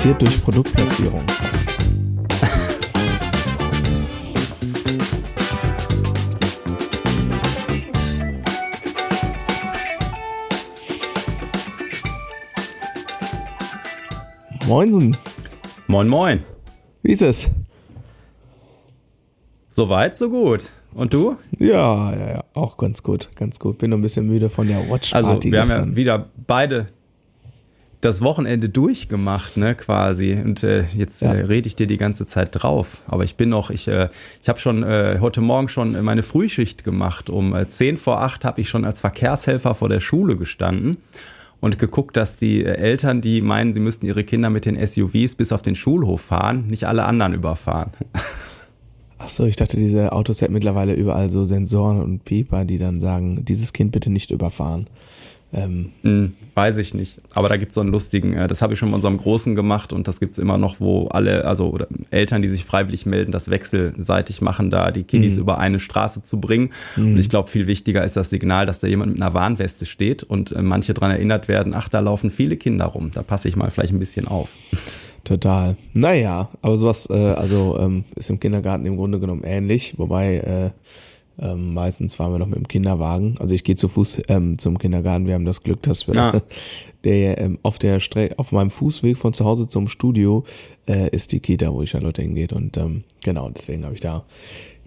Produziert durch Produktplatzierung. Moinsen. Moin, moin. Wie ist es? Soweit, so gut. Und du? Ja, ja, ja, auch ganz gut, ganz gut. Bin noch ein bisschen müde von der Watch Also, Party. wir haben gestern. ja wieder beide das Wochenende durchgemacht, ne, quasi. Und äh, jetzt Ja. äh, rede ich dir die ganze Zeit drauf. Aber ich bin noch, ich, äh, ich habe schon äh, heute Morgen schon meine Frühschicht gemacht. Um äh, 10 vor 8 habe ich schon als Verkehrshelfer vor der Schule gestanden und geguckt, dass die äh, Eltern, die meinen, sie müssten ihre Kinder mit den SUVs bis auf den Schulhof fahren, nicht alle anderen überfahren. Ach so, ich dachte, diese Autos hätten mittlerweile überall so Sensoren und Pieper, die dann sagen, dieses Kind bitte nicht überfahren. Ähm, Hm, weiß ich nicht. Aber da gibt's so einen lustigen, äh, das habe ich schon mit unserem Großen gemacht und das gibt's immer noch, wo alle, also Eltern, die sich freiwillig melden, das wechselseitig machen, da die Kiddies Mhm. über eine Straße zu bringen. Und ich glaube, viel wichtiger ist das Signal, dass da jemand mit einer Warnweste steht und äh, manche dran erinnert werden, ach, da laufen viele Kinder rum. Da passe ich mal vielleicht ein bisschen auf. total. Naja, aber sowas, äh, also ähm, ist im Kindergarten im Grunde genommen ähnlich, wobei äh, ähm, meistens fahren wir noch mit dem Kinderwagen. Also ich gehe zu Fuß ähm, zum Kindergarten. Wir haben das Glück, dass wir Ah. der ähm, auf der Strecke, auf meinem Fußweg von zu Hause zum Studio äh, ist die Kita, wo Charlotte hingeht. Und ähm, genau, deswegen habe ich da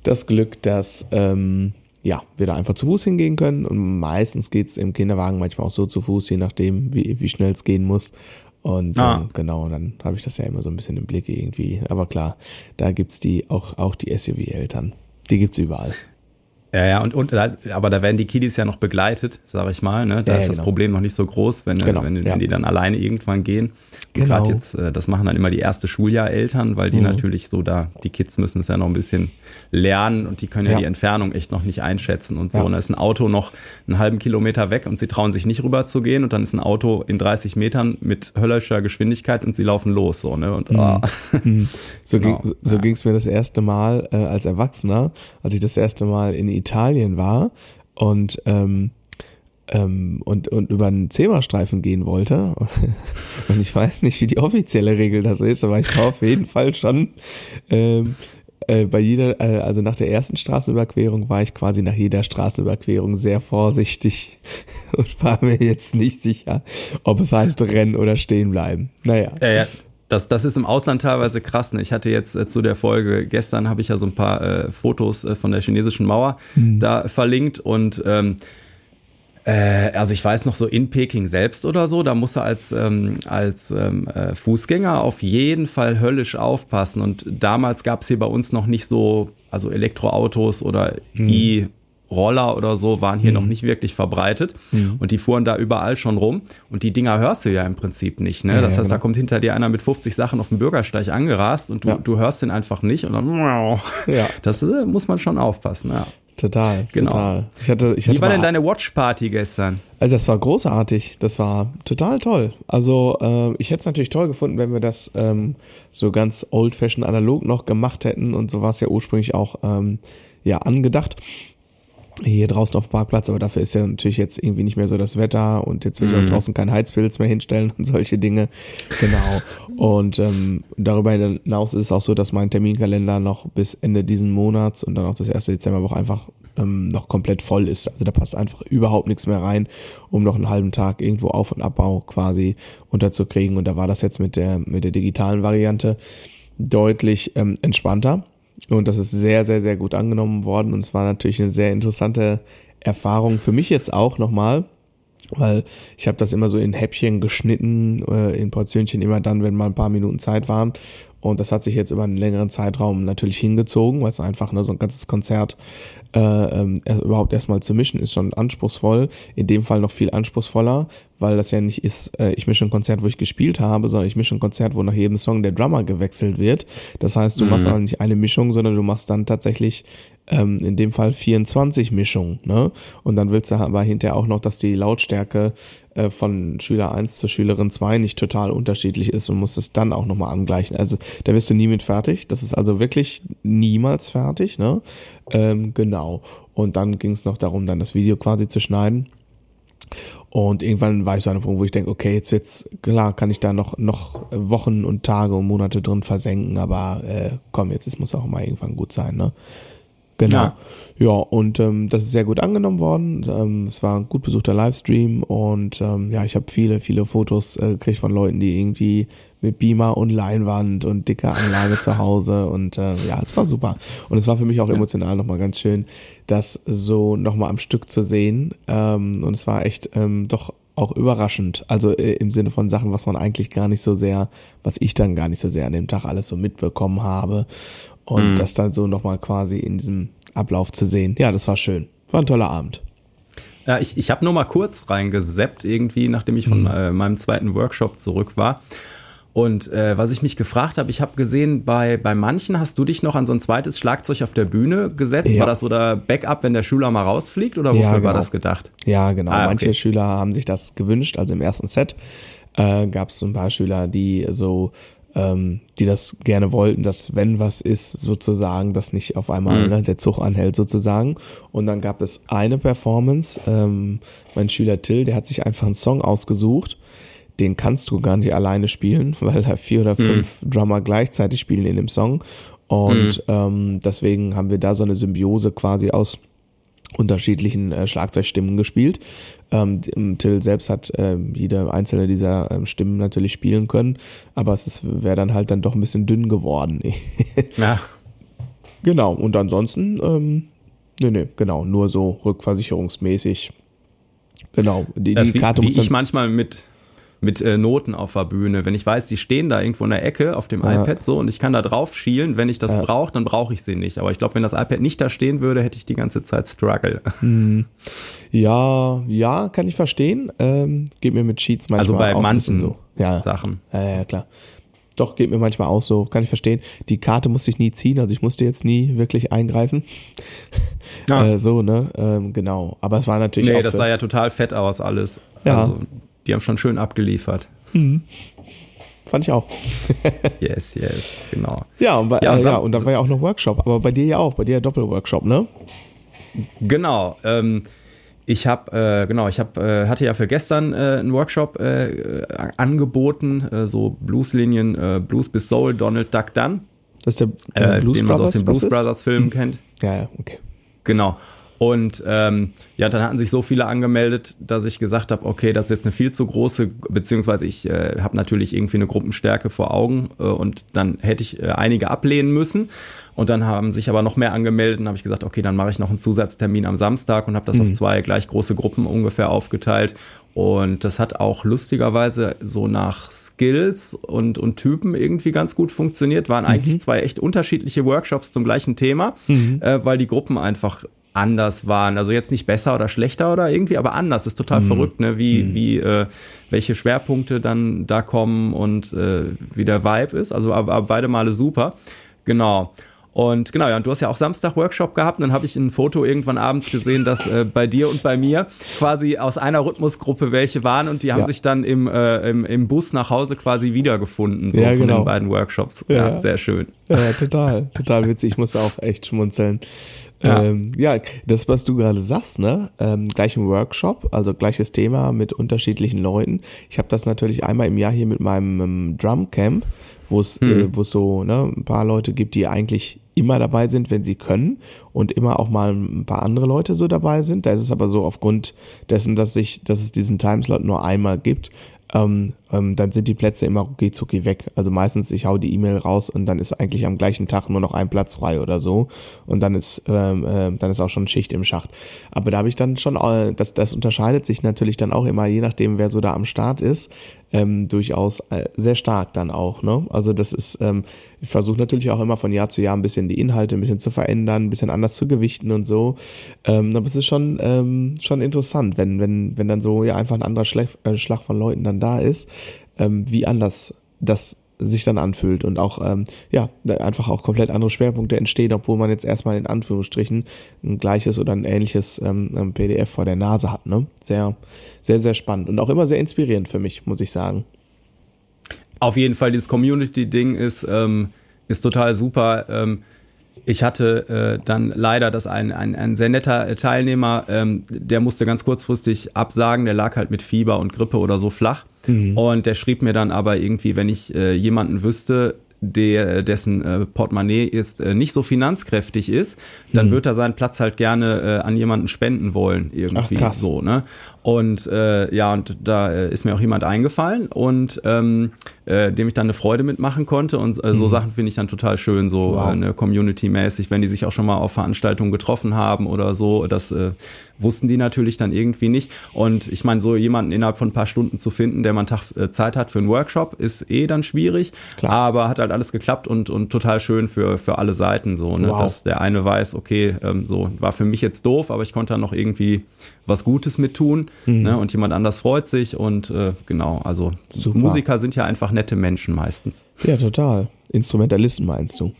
das Glück, dass ähm, ja, wir da einfach zu Fuß hingehen können. Und meistens geht's im Kinderwagen manchmal auch so zu Fuß, je nachdem, wie, wie schnell es gehen muss. Und Ah. ähm, genau, dann habe ich das ja immer so ein bisschen im Blick irgendwie. Aber klar, da gibt's die auch, auch die SUV-Eltern. Die gibt's überall. Ja, ja, und, und aber da werden die Kiddies ja noch begleitet, sage ich mal. Ne? Da Ja, ist das genau. Problem noch nicht so groß, wenn, Genau, wenn, wenn ja. die dann alleine irgendwann gehen. Genau. Gerade jetzt, äh, das machen dann immer die erste Schuljahreltern, weil die Mhm. natürlich so da, die Kids müssen es ja noch ein bisschen lernen und die können ja, Ja. die Entfernung echt noch nicht einschätzen und so. Und da ist ein Auto noch einen halben Kilometer weg und sie trauen sich nicht rüber zu gehen und dann ist ein Auto in 30 Metern mit höllischer Geschwindigkeit und sie laufen los so, ne? Und ah. Hm. So, Genau, ging, so, so mir das erste Mal äh, als Erwachsener, als ich das erste Mal in Italien war und ähm, ähm, und, und über einen Zebrastreifen gehen wollte. Und ich weiß nicht, wie die offizielle Regel das ist, aber ich war auf jeden Fall schon ähm, äh, bei jeder, äh, also nach der ersten Straßenüberquerung war ich quasi nach jeder Straßenüberquerung sehr vorsichtig und war mir jetzt nicht sicher, ob es heißt rennen oder stehen bleiben. Naja. Ja, ja. Das, das ist im Ausland teilweise krass. Ne? Ich hatte jetzt äh, zu der Folge, gestern habe ich ja so ein paar äh, Fotos äh, von der chinesischen Mauer da verlinkt und ähm, äh, also ich weiß noch so in Peking selbst oder so, da muss er als, ähm, als ähm, äh, Fußgänger auf jeden Fall höllisch aufpassen. Und damals gab es hier bei uns noch nicht so, also Elektroautos oder E- Roller oder so waren hier noch nicht wirklich verbreitet und die fuhren da überall schon rum und die Dinger hörst du ja im Prinzip nicht. Ne? Ja, das ja, heißt, da genau. kommt hinter dir einer mit 50 Sachen auf dem Bürgersteig angerast und du, Ja. du hörst den einfach nicht und dann Ja. das äh, muss man schon aufpassen. Ja. Total, Genau. total. Ich hatte, ich hatte Wie war denn deine Watch-Party gestern? Also das war großartig. Das war total toll. Also äh, ich hätte es natürlich toll gefunden, wenn wir das ähm, so ganz old-fashioned analog noch gemacht hätten und so war es ja ursprünglich auch ähm, ja angedacht. Hier draußen auf dem Parkplatz, aber dafür ist ja natürlich jetzt irgendwie nicht mehr so das Wetter und jetzt will ich auch draußen keinen Heizpilz mehr hinstellen und solche Dinge. Genau. Und ähm, darüber hinaus ist es auch so, dass mein Terminkalender noch bis Ende diesen Monats und dann auch das erste Dezemberwoche einfach ähm, noch komplett voll ist. Also da passt einfach überhaupt nichts mehr rein, um noch einen halben Tag irgendwo Auf- und Abbau quasi unterzukriegen. Und da war das jetzt mit der, mit der digitalen Variante deutlich ähm, entspannter. Und das ist sehr, sehr, sehr gut angenommen worden. Und es war natürlich eine sehr interessante Erfahrung für mich jetzt auch nochmal, weil ich habe das immer so in Häppchen geschnitten, äh, in Portionchen immer dann, wenn mal ein paar Minuten Zeit waren. Und das hat sich jetzt über einen längeren Zeitraum natürlich hingezogen, weil es einfach ne, so ein ganzes Konzert äh, er- überhaupt erstmal zu mischen ist schon anspruchsvoll. In dem Fall noch viel anspruchsvoller, weil das ja nicht ist, äh, ich mische ein Konzert, wo ich gespielt habe, sondern ich mische ein Konzert, wo nach jedem Song der Drummer gewechselt wird. Das heißt, du machst auch nicht eine Mischung, sondern du machst dann tatsächlich ähm, in dem Fall 24 Mischungen. Ne? Und dann willst du aber hinterher auch noch, dass die Lautstärke äh, von Schüler 1 zur Schülerin 2 nicht total unterschiedlich ist und musst es dann auch nochmal angleichen. Also da wirst du nie mit fertig. Das ist also wirklich niemals fertig. Ne? Ähm, genau. Und dann ging es noch darum, dann das Video quasi zu schneiden. Und irgendwann war ich so an einem Punkt, wo ich denke, okay, jetzt wird's, klar, kann ich da noch, noch Wochen und Tage und Monate drin versenken, aber äh, komm, jetzt es muss auch mal irgendwann gut sein, ne? Genau. Ja, ja und ähm, das ist sehr gut angenommen worden. Ähm, es war ein gut besuchter Livestream und ähm, ja, ich habe viele, viele Fotos äh, gekriegt von Leuten, die irgendwie mit Beamer und Leinwand und dicker Anlage zu Hause und äh, ja, es war super. Und es war für mich auch emotional nochmal ganz schön, das so nochmal am Stück zu sehen. Ähm, und es war echt ähm, doch auch überraschend. Also äh, im Sinne von Sachen, was man eigentlich gar nicht so sehr, was ich dann gar nicht so sehr an dem Tag alles so mitbekommen habe. Und mhm. das dann so nochmal quasi in diesem Ablauf zu sehen. Ja, das war schön. War ein toller Abend. Ja, ich, ich habe nur mal kurz reingeseppt irgendwie, nachdem ich von mhm. äh, meinem zweiten Workshop zurück war. Und äh, was ich mich gefragt habe, ich habe gesehen, bei, bei manchen hast du dich noch an so ein zweites Schlagzeug auf der Bühne gesetzt. Ja. War das so der Backup, wenn der Schüler mal rausfliegt oder wofür ja, genau. war das gedacht? Ja, genau. Ah, okay. Manche Schüler haben sich das gewünscht. Also im ersten Set äh, gab es so ein paar Schüler, die so ähm, die das gerne wollten, dass wenn was ist, sozusagen, dass nicht auf einmal mhm. ne, der Zug anhält sozusagen. Und dann gab es eine Performance, ähm, mein Schüler Till, der hat sich einfach einen Song ausgesucht den kannst du gar nicht alleine spielen, weil da vier oder fünf mhm. Drummer gleichzeitig spielen in dem Song. Und mhm. ähm, deswegen haben wir da so eine Symbiose quasi aus unterschiedlichen äh, Schlagzeugstimmen gespielt. Ähm, Till selbst hat äh, jede einzelne dieser äh, Stimmen natürlich spielen können, aber es wäre dann halt dann doch ein bisschen dünn geworden. ja. Genau, und ansonsten, ähm, nee, nee, genau, nur so rückversicherungsmäßig. Genau, die, die Karte wie, wie muss ich manchmal mit mit äh, Noten auf der Bühne. Wenn ich weiß, die stehen da irgendwo in der Ecke auf dem ja. iPad so und ich kann da drauf schielen, wenn ich das ja. brauche, dann brauche ich sie nicht. Aber ich glaube, wenn das iPad nicht da stehen würde, hätte ich die ganze Zeit Struggle. Hm. Ja, ja, kann ich verstehen. Ähm, geht mir mit Sheets manchmal Also bei manchen so. ja. Sachen. Ja, ja, klar. Doch, geht mir manchmal auch so, kann ich verstehen. Die Karte musste ich nie ziehen, also ich musste jetzt nie wirklich eingreifen. Ja. äh, so, ne? Ähm, genau. Aber es war natürlich. Nee, das sah ja total fett aus, alles. Ja. Also, die haben schon schön abgeliefert. Mhm. Fand ich auch. yes, yes, genau. Ja, und, bei, ja, und, äh, ja, und dann war ja auch noch Workshop, aber bei dir ja auch, bei dir ja Doppelworkshop, ne? Genau. Ähm, ich habe äh, genau, ich habe äh, hatte ja für gestern äh, einen Workshop äh, angeboten, äh, so Blueslinien, äh, Blues bis Soul, Donald Duck Dunn. Das ist der äh, Blues den man aus den Blues Brothers Filmen hm. kennt. Ja, ja, okay. Genau. Und ähm, ja, dann hatten sich so viele angemeldet, dass ich gesagt habe, okay, das ist jetzt eine viel zu große, beziehungsweise ich äh, habe natürlich irgendwie eine Gruppenstärke vor Augen äh, und dann hätte ich äh, einige ablehnen müssen. Und dann haben sich aber noch mehr angemeldet und habe ich gesagt, okay, dann mache ich noch einen Zusatztermin am Samstag und habe das mhm. auf zwei gleich große Gruppen ungefähr aufgeteilt. Und das hat auch lustigerweise so nach Skills und, und Typen irgendwie ganz gut funktioniert. Waren eigentlich mhm. zwei echt unterschiedliche Workshops zum gleichen Thema, mhm. äh, weil die Gruppen einfach anders waren. Also jetzt nicht besser oder schlechter oder irgendwie, aber anders. Das ist total mhm. verrückt, ne? Wie, mhm. wie, äh, welche Schwerpunkte dann da kommen und äh, wie der Vibe ist. Also aber, aber beide Male super. Genau. Und genau, ja, und du hast ja auch Samstag Workshop gehabt. Und dann habe ich ein Foto irgendwann abends gesehen, dass äh, bei dir und bei mir quasi aus einer Rhythmusgruppe welche waren und die haben ja. sich dann im, äh, im, im Bus nach Hause quasi wiedergefunden, so ja, von genau. den beiden Workshops. Ja, ja, sehr schön. Ja, total, total witzig. Ich muss auch echt schmunzeln. Ja. Ähm, ja, das, was du gerade sagst, ne? Ähm, gleich im Workshop, also gleiches Thema mit unterschiedlichen Leuten. Ich habe das natürlich einmal im Jahr hier mit meinem ähm, Drumcamp, wo es hm. äh, wo es so ne, ein paar Leute gibt, die eigentlich immer dabei sind, wenn sie können und immer auch mal ein paar andere Leute so dabei sind. Da ist es aber so aufgrund dessen, dass sich, dass es diesen Timeslot nur einmal gibt, ähm, ähm, dann sind die Plätze immer rucki zucki weg. Also meistens, ich hau die E-Mail raus und dann ist eigentlich am gleichen Tag nur noch ein Platz frei oder so. Und dann ist, ähm, äh, dann ist auch schon Schicht im Schacht. Aber da habe ich dann schon, äh, das, das unterscheidet sich natürlich dann auch immer, je nachdem, wer so da am Start ist, ähm, durchaus äh, sehr stark dann auch. Ne? Also das ist, ähm, ich versuche natürlich auch immer von Jahr zu Jahr ein bisschen die Inhalte ein bisschen zu verändern, ein bisschen anders zu gewichten und so. Ähm, aber es ist schon, ähm, schon interessant, wenn, wenn, wenn dann so ja einfach ein anderer Schlag, äh, Schlag von Leuten dann da ist, ähm, wie anders das sich dann anfühlt und auch ähm, ja einfach auch komplett andere Schwerpunkte entstehen, obwohl man jetzt erstmal in Anführungsstrichen ein gleiches oder ein ähnliches ähm, ähm PDF vor der Nase hat. Ne? Sehr, sehr, sehr spannend und auch immer sehr inspirierend für mich, muss ich sagen. Auf jeden Fall, dieses Community-Ding ist, ähm, ist total super. Ähm, ich hatte äh, dann leider, dass ein, ein, ein sehr netter Teilnehmer, ähm, der musste ganz kurzfristig absagen, der lag halt mit Fieber und Grippe oder so flach. Mhm. Und der schrieb mir dann aber irgendwie, wenn ich äh, jemanden wüsste, der, dessen äh, Portemonnaie ist, äh, nicht so finanzkräftig ist, dann mhm. wird er seinen Platz halt gerne äh, an jemanden spenden wollen, irgendwie Ach, so, ne? Und äh, ja, und da äh, ist mir auch jemand eingefallen und ähm, äh, dem ich dann eine Freude mitmachen konnte. Und äh, so mhm. Sachen finde ich dann total schön, so wow. äh, eine Community-mäßig, wenn die sich auch schon mal auf Veranstaltungen getroffen haben oder so. Das äh, wussten die natürlich dann irgendwie nicht. Und ich meine, so jemanden innerhalb von ein paar Stunden zu finden, der mal einen Tag äh, Zeit hat für einen Workshop, ist eh dann schwierig. Klar. Aber hat halt alles geklappt und, und total schön für, für alle Seiten so, ne? Wow. dass der eine weiß, okay, ähm, so war für mich jetzt doof, aber ich konnte dann noch irgendwie was Gutes mit tun mhm. ne, und jemand anders freut sich und äh, genau, also Super. Musiker sind ja einfach nette Menschen meistens. Ja, total. Instrumentalisten meinst du?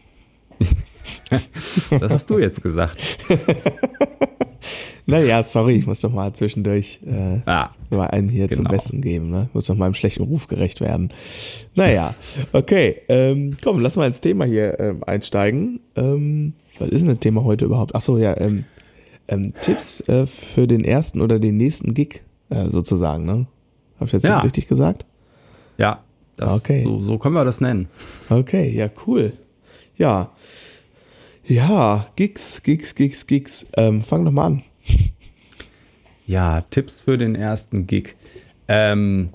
das hast du jetzt gesagt. naja, sorry, ich muss doch mal zwischendurch äh, ah, mal einen hier genau. zum Besten geben. Ne? Ich muss doch meinem schlechten Ruf gerecht werden. Naja, okay. Ähm, komm, lass mal ins Thema hier äh, einsteigen. Ähm, was ist denn das Thema heute überhaupt? Achso, ja, ähm, ähm, Tipps äh, für den ersten oder den nächsten Gig äh, sozusagen, ne? Habe ich jetzt ja. das richtig gesagt? Ja, das, okay. so, so können wir das nennen. Okay, ja, cool. Ja. Ja, Gigs, Gigs, Gigs, Gigs. Ähm, fang doch mal an. Ja, Tipps für den ersten Gig. Ähm,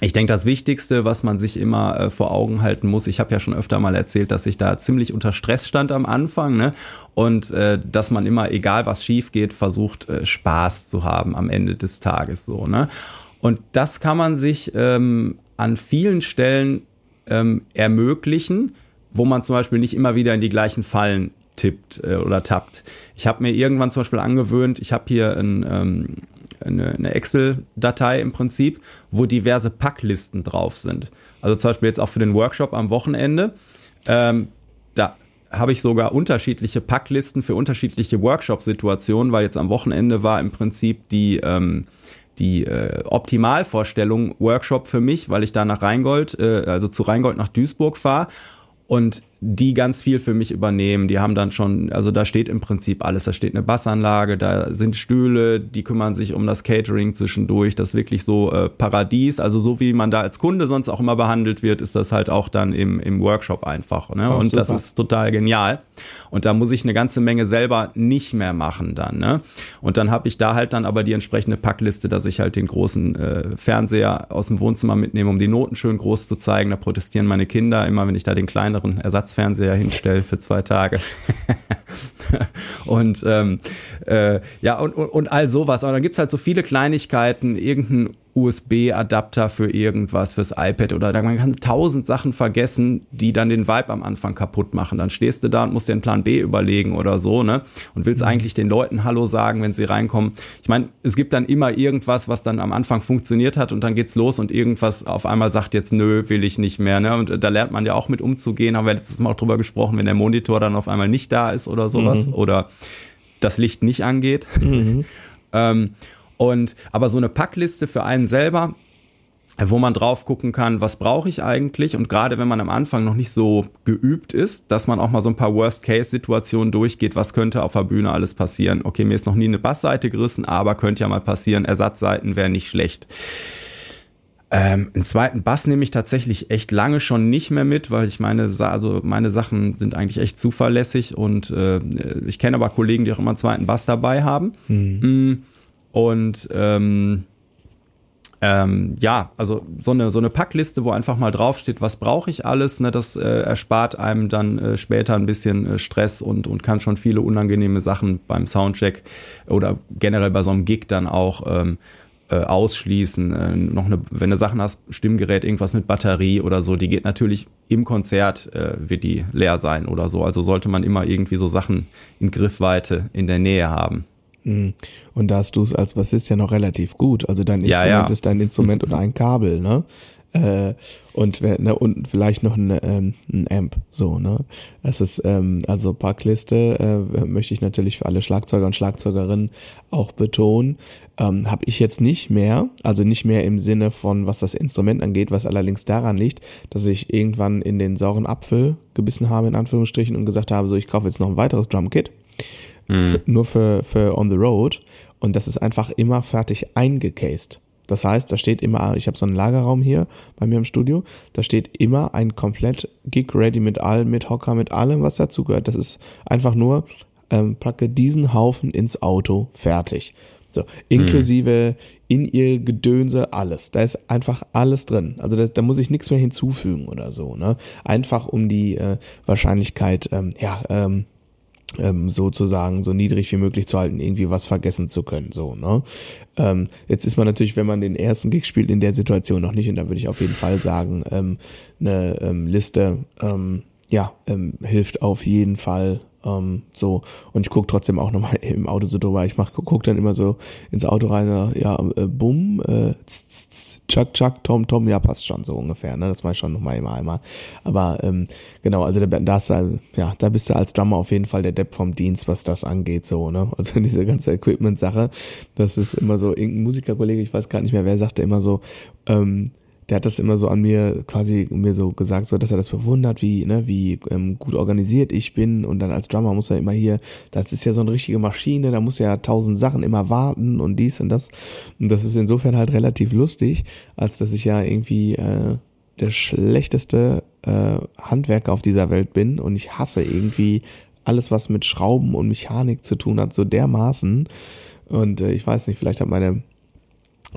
ich denke, das Wichtigste, was man sich immer äh, vor Augen halten muss, ich habe ja schon öfter mal erzählt, dass ich da ziemlich unter Stress stand am Anfang, ne? Und äh, dass man immer, egal was schief geht, versucht, äh, Spaß zu haben am Ende des Tages so, ne? Und das kann man sich ähm, an vielen Stellen ähm, ermöglichen, wo man zum Beispiel nicht immer wieder in die gleichen Fallen tippt äh, oder tappt. Ich habe mir irgendwann zum Beispiel angewöhnt, ich habe hier ein ähm, eine, eine Excel-Datei im Prinzip, wo diverse Packlisten drauf sind. Also zum Beispiel jetzt auch für den Workshop am Wochenende. Ähm, da habe ich sogar unterschiedliche Packlisten für unterschiedliche Workshop-Situationen, weil jetzt am Wochenende war im Prinzip die, ähm, die äh, Optimalvorstellung Workshop für mich, weil ich da nach Rheingold, äh, also zu Rheingold nach Duisburg fahre und die ganz viel für mich übernehmen. Die haben dann schon, also da steht im Prinzip alles. Da steht eine Bassanlage, da sind Stühle, die kümmern sich um das Catering zwischendurch. Das ist wirklich so äh, Paradies. Also so wie man da als Kunde sonst auch immer behandelt wird, ist das halt auch dann im, im Workshop einfach. Ne? Oh, und super. das ist total genial. Und da muss ich eine ganze Menge selber nicht mehr machen dann. Ne? Und dann habe ich da halt dann aber die entsprechende Packliste, dass ich halt den großen äh, Fernseher aus dem Wohnzimmer mitnehme, um die Noten schön groß zu zeigen. Da protestieren meine Kinder immer, wenn ich da den kleineren Ersatz Fernseher hinstellen für zwei Tage. und ähm, äh, ja, und, und, und all sowas. Aber dann gibt es halt so viele Kleinigkeiten, irgendein USB-Adapter für irgendwas, fürs iPad oder man kann tausend Sachen vergessen, die dann den Vibe am Anfang kaputt machen. Dann stehst du da und musst dir einen Plan B überlegen oder so, ne? Und willst mhm. eigentlich den Leuten Hallo sagen, wenn sie reinkommen. Ich meine, es gibt dann immer irgendwas, was dann am Anfang funktioniert hat und dann geht's los und irgendwas auf einmal sagt jetzt, nö, will ich nicht mehr, ne? Und da lernt man ja auch mit umzugehen, haben wir letztes Mal auch drüber gesprochen, wenn der Monitor dann auf einmal nicht da ist oder sowas mhm. oder das Licht nicht angeht. Mhm. ähm, und aber so eine Packliste für einen selber, wo man drauf gucken kann, was brauche ich eigentlich? Und gerade wenn man am Anfang noch nicht so geübt ist, dass man auch mal so ein paar Worst-Case-Situationen durchgeht, was könnte auf der Bühne alles passieren? Okay, mir ist noch nie eine Bassseite gerissen, aber könnte ja mal passieren, Ersatzseiten wäre nicht schlecht. Ähm, einen zweiten Bass nehme ich tatsächlich echt lange schon nicht mehr mit, weil ich meine, also meine Sachen sind eigentlich echt zuverlässig und äh, ich kenne aber Kollegen, die auch immer einen zweiten Bass dabei haben. Mhm. Und ähm, ähm, ja, also so eine, so eine Packliste, wo einfach mal draufsteht, was brauche ich alles, ne, das äh, erspart einem dann äh, später ein bisschen äh, Stress und, und kann schon viele unangenehme Sachen beim Soundcheck oder generell bei so einem Gig dann auch ähm, äh, ausschließen. Äh, noch eine, wenn du Sachen hast, Stimmgerät, irgendwas mit Batterie oder so, die geht natürlich im Konzert, äh, wird die leer sein oder so. Also sollte man immer irgendwie so Sachen in Griffweite in der Nähe haben. Und da hast du es als Bassist ja noch relativ gut. Also dein Instrument ja, ja. ist dein Instrument oder ein Kabel, ne? Äh, und, ne, und vielleicht noch ein, ähm, ein Amp, so, ne? Das ist, ähm, also Packliste äh, möchte ich natürlich für alle Schlagzeuger und Schlagzeugerinnen auch betonen. Ähm, Habe ich jetzt nicht mehr, also nicht mehr im Sinne von, was das Instrument angeht, was allerdings daran liegt, dass ich irgendwann in den sauren Apfel gebissen habe, in Anführungsstrichen, und gesagt habe, so, ich kaufe jetzt noch ein weiteres Drumkit. Mhm. Nur für, für On the Road. Und das ist einfach immer fertig eingecased. Das heißt, da steht immer, ich habe so einen Lagerraum hier bei mir im Studio, da steht immer ein komplett Gig-Ready mit allem, mit Hocker, mit allem, was dazugehört. Das ist einfach nur, ähm, packe diesen Haufen ins Auto, fertig. So, inklusive mhm. in ihr Gedönse alles. Da ist einfach alles drin. Also da, da muss ich nichts mehr hinzufügen oder so. Ne? Einfach um die äh, Wahrscheinlichkeit, ähm, ja, ähm, ähm, sozusagen so niedrig wie möglich zu halten, irgendwie was vergessen zu können. So, ne? Ähm, jetzt ist man natürlich, wenn man den ersten Gig spielt, in der Situation noch nicht, und da würde ich auf jeden Fall sagen, ähm, eine ähm, Liste ähm, ja, ähm, hilft auf jeden Fall ähm, so, und ich gucke trotzdem auch nochmal im Auto so drüber. Ich mach, guck dann immer so ins Auto rein, ja, äh, bumm, äh, tz, tz, tschak, tschak, tom, tom, ja, passt schon so ungefähr, ne? Das ich schon nochmal immer einmal. Aber ähm, genau, also da, da, ist, ja, da bist du als Drummer auf jeden Fall der Depp vom Dienst, was das angeht, so, ne? Also diese ganze Equipment-Sache, das ist immer so, irgendein Musikerkollege, ich weiß gar nicht mehr, wer sagte immer so, ähm, der hat das immer so an mir quasi mir so gesagt, so dass er das bewundert, wie ne, wie ähm, gut organisiert ich bin. Und dann als Drummer muss er immer hier, das ist ja so eine richtige Maschine, da muss ja tausend Sachen immer warten und dies und das. Und das ist insofern halt relativ lustig, als dass ich ja irgendwie äh, der schlechteste äh, Handwerker auf dieser Welt bin. Und ich hasse irgendwie alles, was mit Schrauben und Mechanik zu tun hat, so dermaßen. Und äh, ich weiß nicht, vielleicht hat meine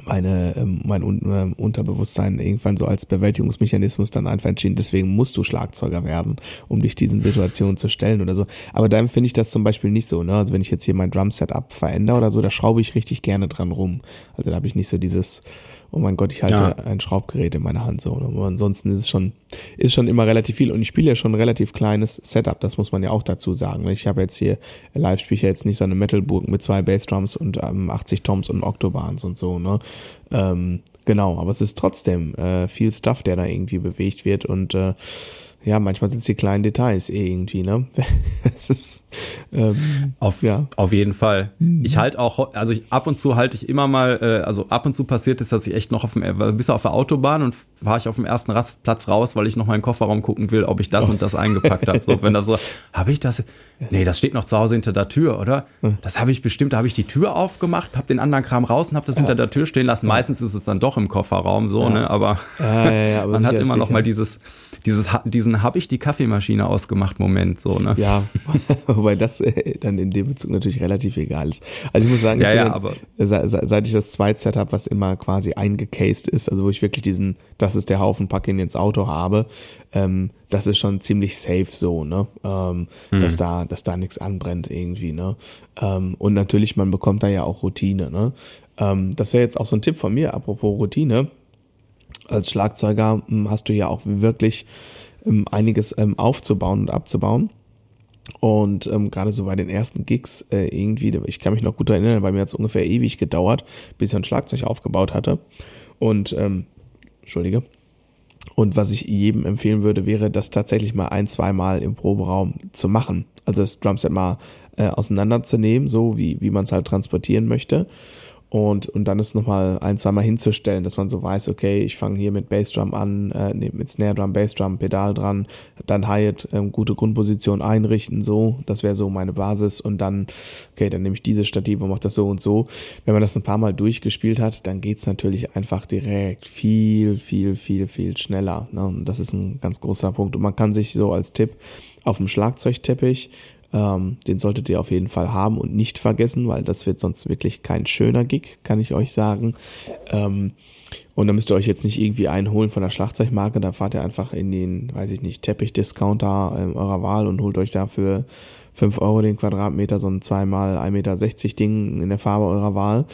meine, ähm, mein Un äh, Unterbewusstsein irgendwann so als Bewältigungsmechanismus dann einfach entschieden, deswegen musst du Schlagzeuger werden, um dich diesen Situationen zu stellen oder so. Aber dann finde ich das zum Beispiel nicht so, ne? Also wenn ich jetzt hier mein Drum-Setup verändere oder so, da schraube ich richtig gerne dran rum. Also da habe ich nicht so dieses, oh mein Gott, ich halte ja. ein Schraubgerät in meiner Hand so. Aber ansonsten ist es schon, ist schon immer relativ viel. Und ich spiele ja schon ein relativ kleines Setup, das muss man ja auch dazu sagen. Ich habe jetzt hier, live spiele ich ja jetzt nicht so eine Metalburg mit zwei Bassdrums und ähm, 80 Toms und Octobahns und so, ne? Ähm, genau, aber es ist trotzdem äh, viel Stuff, der da irgendwie bewegt wird und äh, ja, manchmal sind es die kleinen Details eh irgendwie, ne? es ist, ähm, auf, ja. auf jeden Fall. Mhm. Ich halt auch, also ich, ab und zu halte ich immer mal, äh, also ab und zu passiert ist, dass ich echt noch auf dem, äh, bis auf der Autobahn und fahre ich auf dem ersten Rastplatz raus, weil ich noch mal in den Kofferraum gucken will, ob ich das oh. und das eingepackt habe. So, wenn da so, habe ich das? Nee, das steht noch zu Hause hinter der Tür, oder? Das habe ich bestimmt, da habe ich die Tür aufgemacht, habe den anderen Kram raus und habe das ja. hinter der Tür stehen lassen. Meistens ist es dann doch im Kofferraum so, ja. ne? Aber, aber man hat immer noch mal dieses, dieses, diesen habe ich die Kaffeemaschine ausgemacht Moment, so, ne? Ja, wobei das äh, dann in dem Bezug natürlich relativ egal ist. Also ich muss sagen, ja, ja, aber seit, ich das zweite Set habe, was immer quasi eingecased ist, also wo ich wirklich diesen, das ist der Haufen, pack ihn ins Auto habe, ähm, das ist schon ziemlich safe so, ne? Ähm, mhm. Dass da, dass da nichts anbrennt irgendwie, ne? Ähm, und natürlich, man bekommt da ja auch Routine, ne? Ähm, das wäre jetzt auch so ein Tipp von mir, apropos Routine als Schlagzeuger hm, hast du ja auch wirklich ähm, einiges ähm, aufzubauen und abzubauen. Und ähm, gerade so bei den ersten Gigs äh, irgendwie, ich kann mich noch gut erinnern, bei mir hat es ungefähr ewig gedauert, bis ich ein Schlagzeug aufgebaut hatte. Und, ähm, Entschuldige. Und was ich jedem empfehlen würde, wäre, das tatsächlich mal ein, zweimal im Proberaum zu machen. Also das Drumset mal äh, auseinanderzunehmen, so wie, wie man es halt transportieren möchte und, und dann ist nochmal ein, zweimal hinzustellen, dass man so weiß, okay, ich fange hier mit Bassdrum an, äh, mit Snare Drum, Bassdrum, Pedal dran, dann Hi-Hat, ähm, gute Grundposition einrichten, so, das wäre so meine Basis und dann, okay, dann nehme ich diese Stative und mache das so und so. Wenn man das ein paar Mal durchgespielt hat, dann geht's natürlich einfach direkt viel, viel, viel, viel schneller. Ne? Und das ist ein ganz großer Punkt. Und man kann sich so als Tipp auf dem Schlagzeugteppich ähm, den solltet ihr auf jeden Fall haben und nicht vergessen, weil das wird sonst wirklich kein schöner Gig, kann ich euch sagen. Ähm, und da müsst ihr euch jetzt nicht irgendwie einholen von der Schlagzeugmarke, da fahrt ihr einfach in den, weiß ich nicht, Teppich-Discounter äh, eurer Wahl und holt euch dafür 5 Euro den Quadratmeter, so ein zweimal 1,60 Meter Ding in der Farbe eurer Wahl.